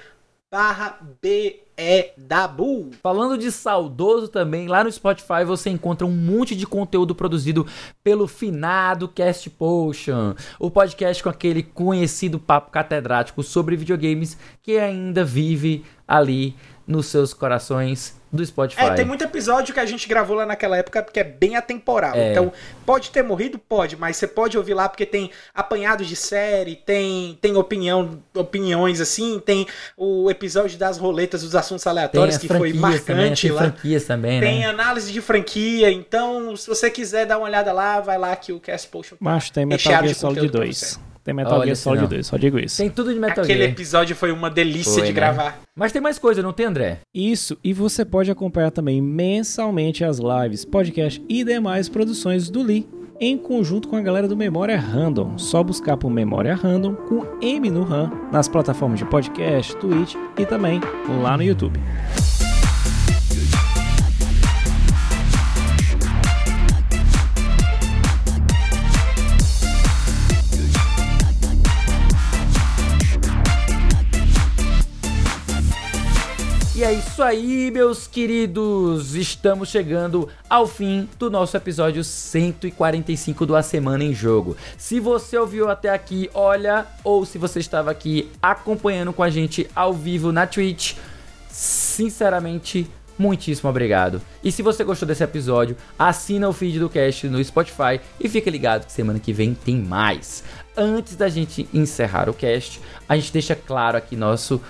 barra BEDABU. Falando de saudoso também, lá no Spotify você encontra um monte de conteúdo produzido pelo finado Cast Potion, o podcast com aquele conhecido papo catedrático sobre videogames que ainda vive ali nos seus corações do Spotify. É, tem muito episódio que a gente gravou lá naquela época que é bem atemporal. É. Então, pode ter morrido? Pode, mas você pode ouvir lá porque tem apanhados de série, tem, tem opinião, opiniões assim, tem o episódio das roletas dos assuntos aleatórios que foi marcante também, tem lá. franquias também, Tem né? análise de franquia, então se você quiser dar uma olhada lá, vai lá que o Cast Potion Mas tem Metal Gear Solid 2. Tem Metal Gear Solid 2, só digo isso. Tem tudo de Metal Aquele Gear. episódio foi uma delícia foi, de né? gravar. Mas tem mais coisa, não tem, André? Isso, e você pode acompanhar também mensalmente as lives, podcast e demais produções do Lee em conjunto com a galera do Memória Random. Só buscar por Memória Random com M no RAM nas plataformas de podcast, Twitch e também lá no YouTube. E é isso aí, meus queridos. Estamos chegando ao fim do nosso episódio 145 do A Semana em Jogo. Se você ouviu até aqui, olha, ou se você estava aqui acompanhando com a gente ao vivo na Twitch, sinceramente, muitíssimo obrigado. E se você gostou desse episódio, assina o feed do cast no Spotify e fica ligado que semana que vem tem mais. Antes da gente encerrar o cast, a gente deixa claro aqui nosso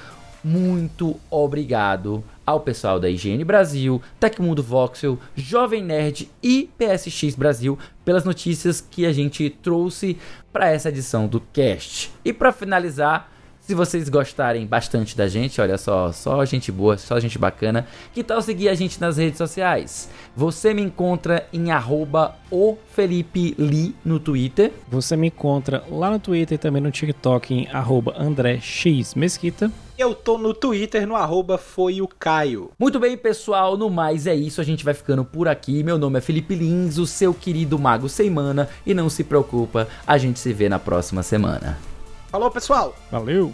muito obrigado ao pessoal da IGN Brasil, Tecmundo Voxel, Jovem Nerd e PSX Brasil pelas notícias que a gente trouxe para essa edição do cast. E para finalizar, Se vocês gostarem bastante da gente, olha só, só gente boa, só gente bacana, que tal seguir a gente nas redes sociais? Você me encontra em arroba no Twitter. Você me encontra lá no Twitter e também no TikTok em arroba André X Mesquita. Eu tô no Twitter no arroba foi o Caio. Muito bem, pessoal, no mais é isso, a gente vai ficando por aqui. Meu nome é Felipe Lins, o seu querido Mago Semana, e não se preocupa, a gente se vê na próxima semana. Falou, pessoal! Valeu!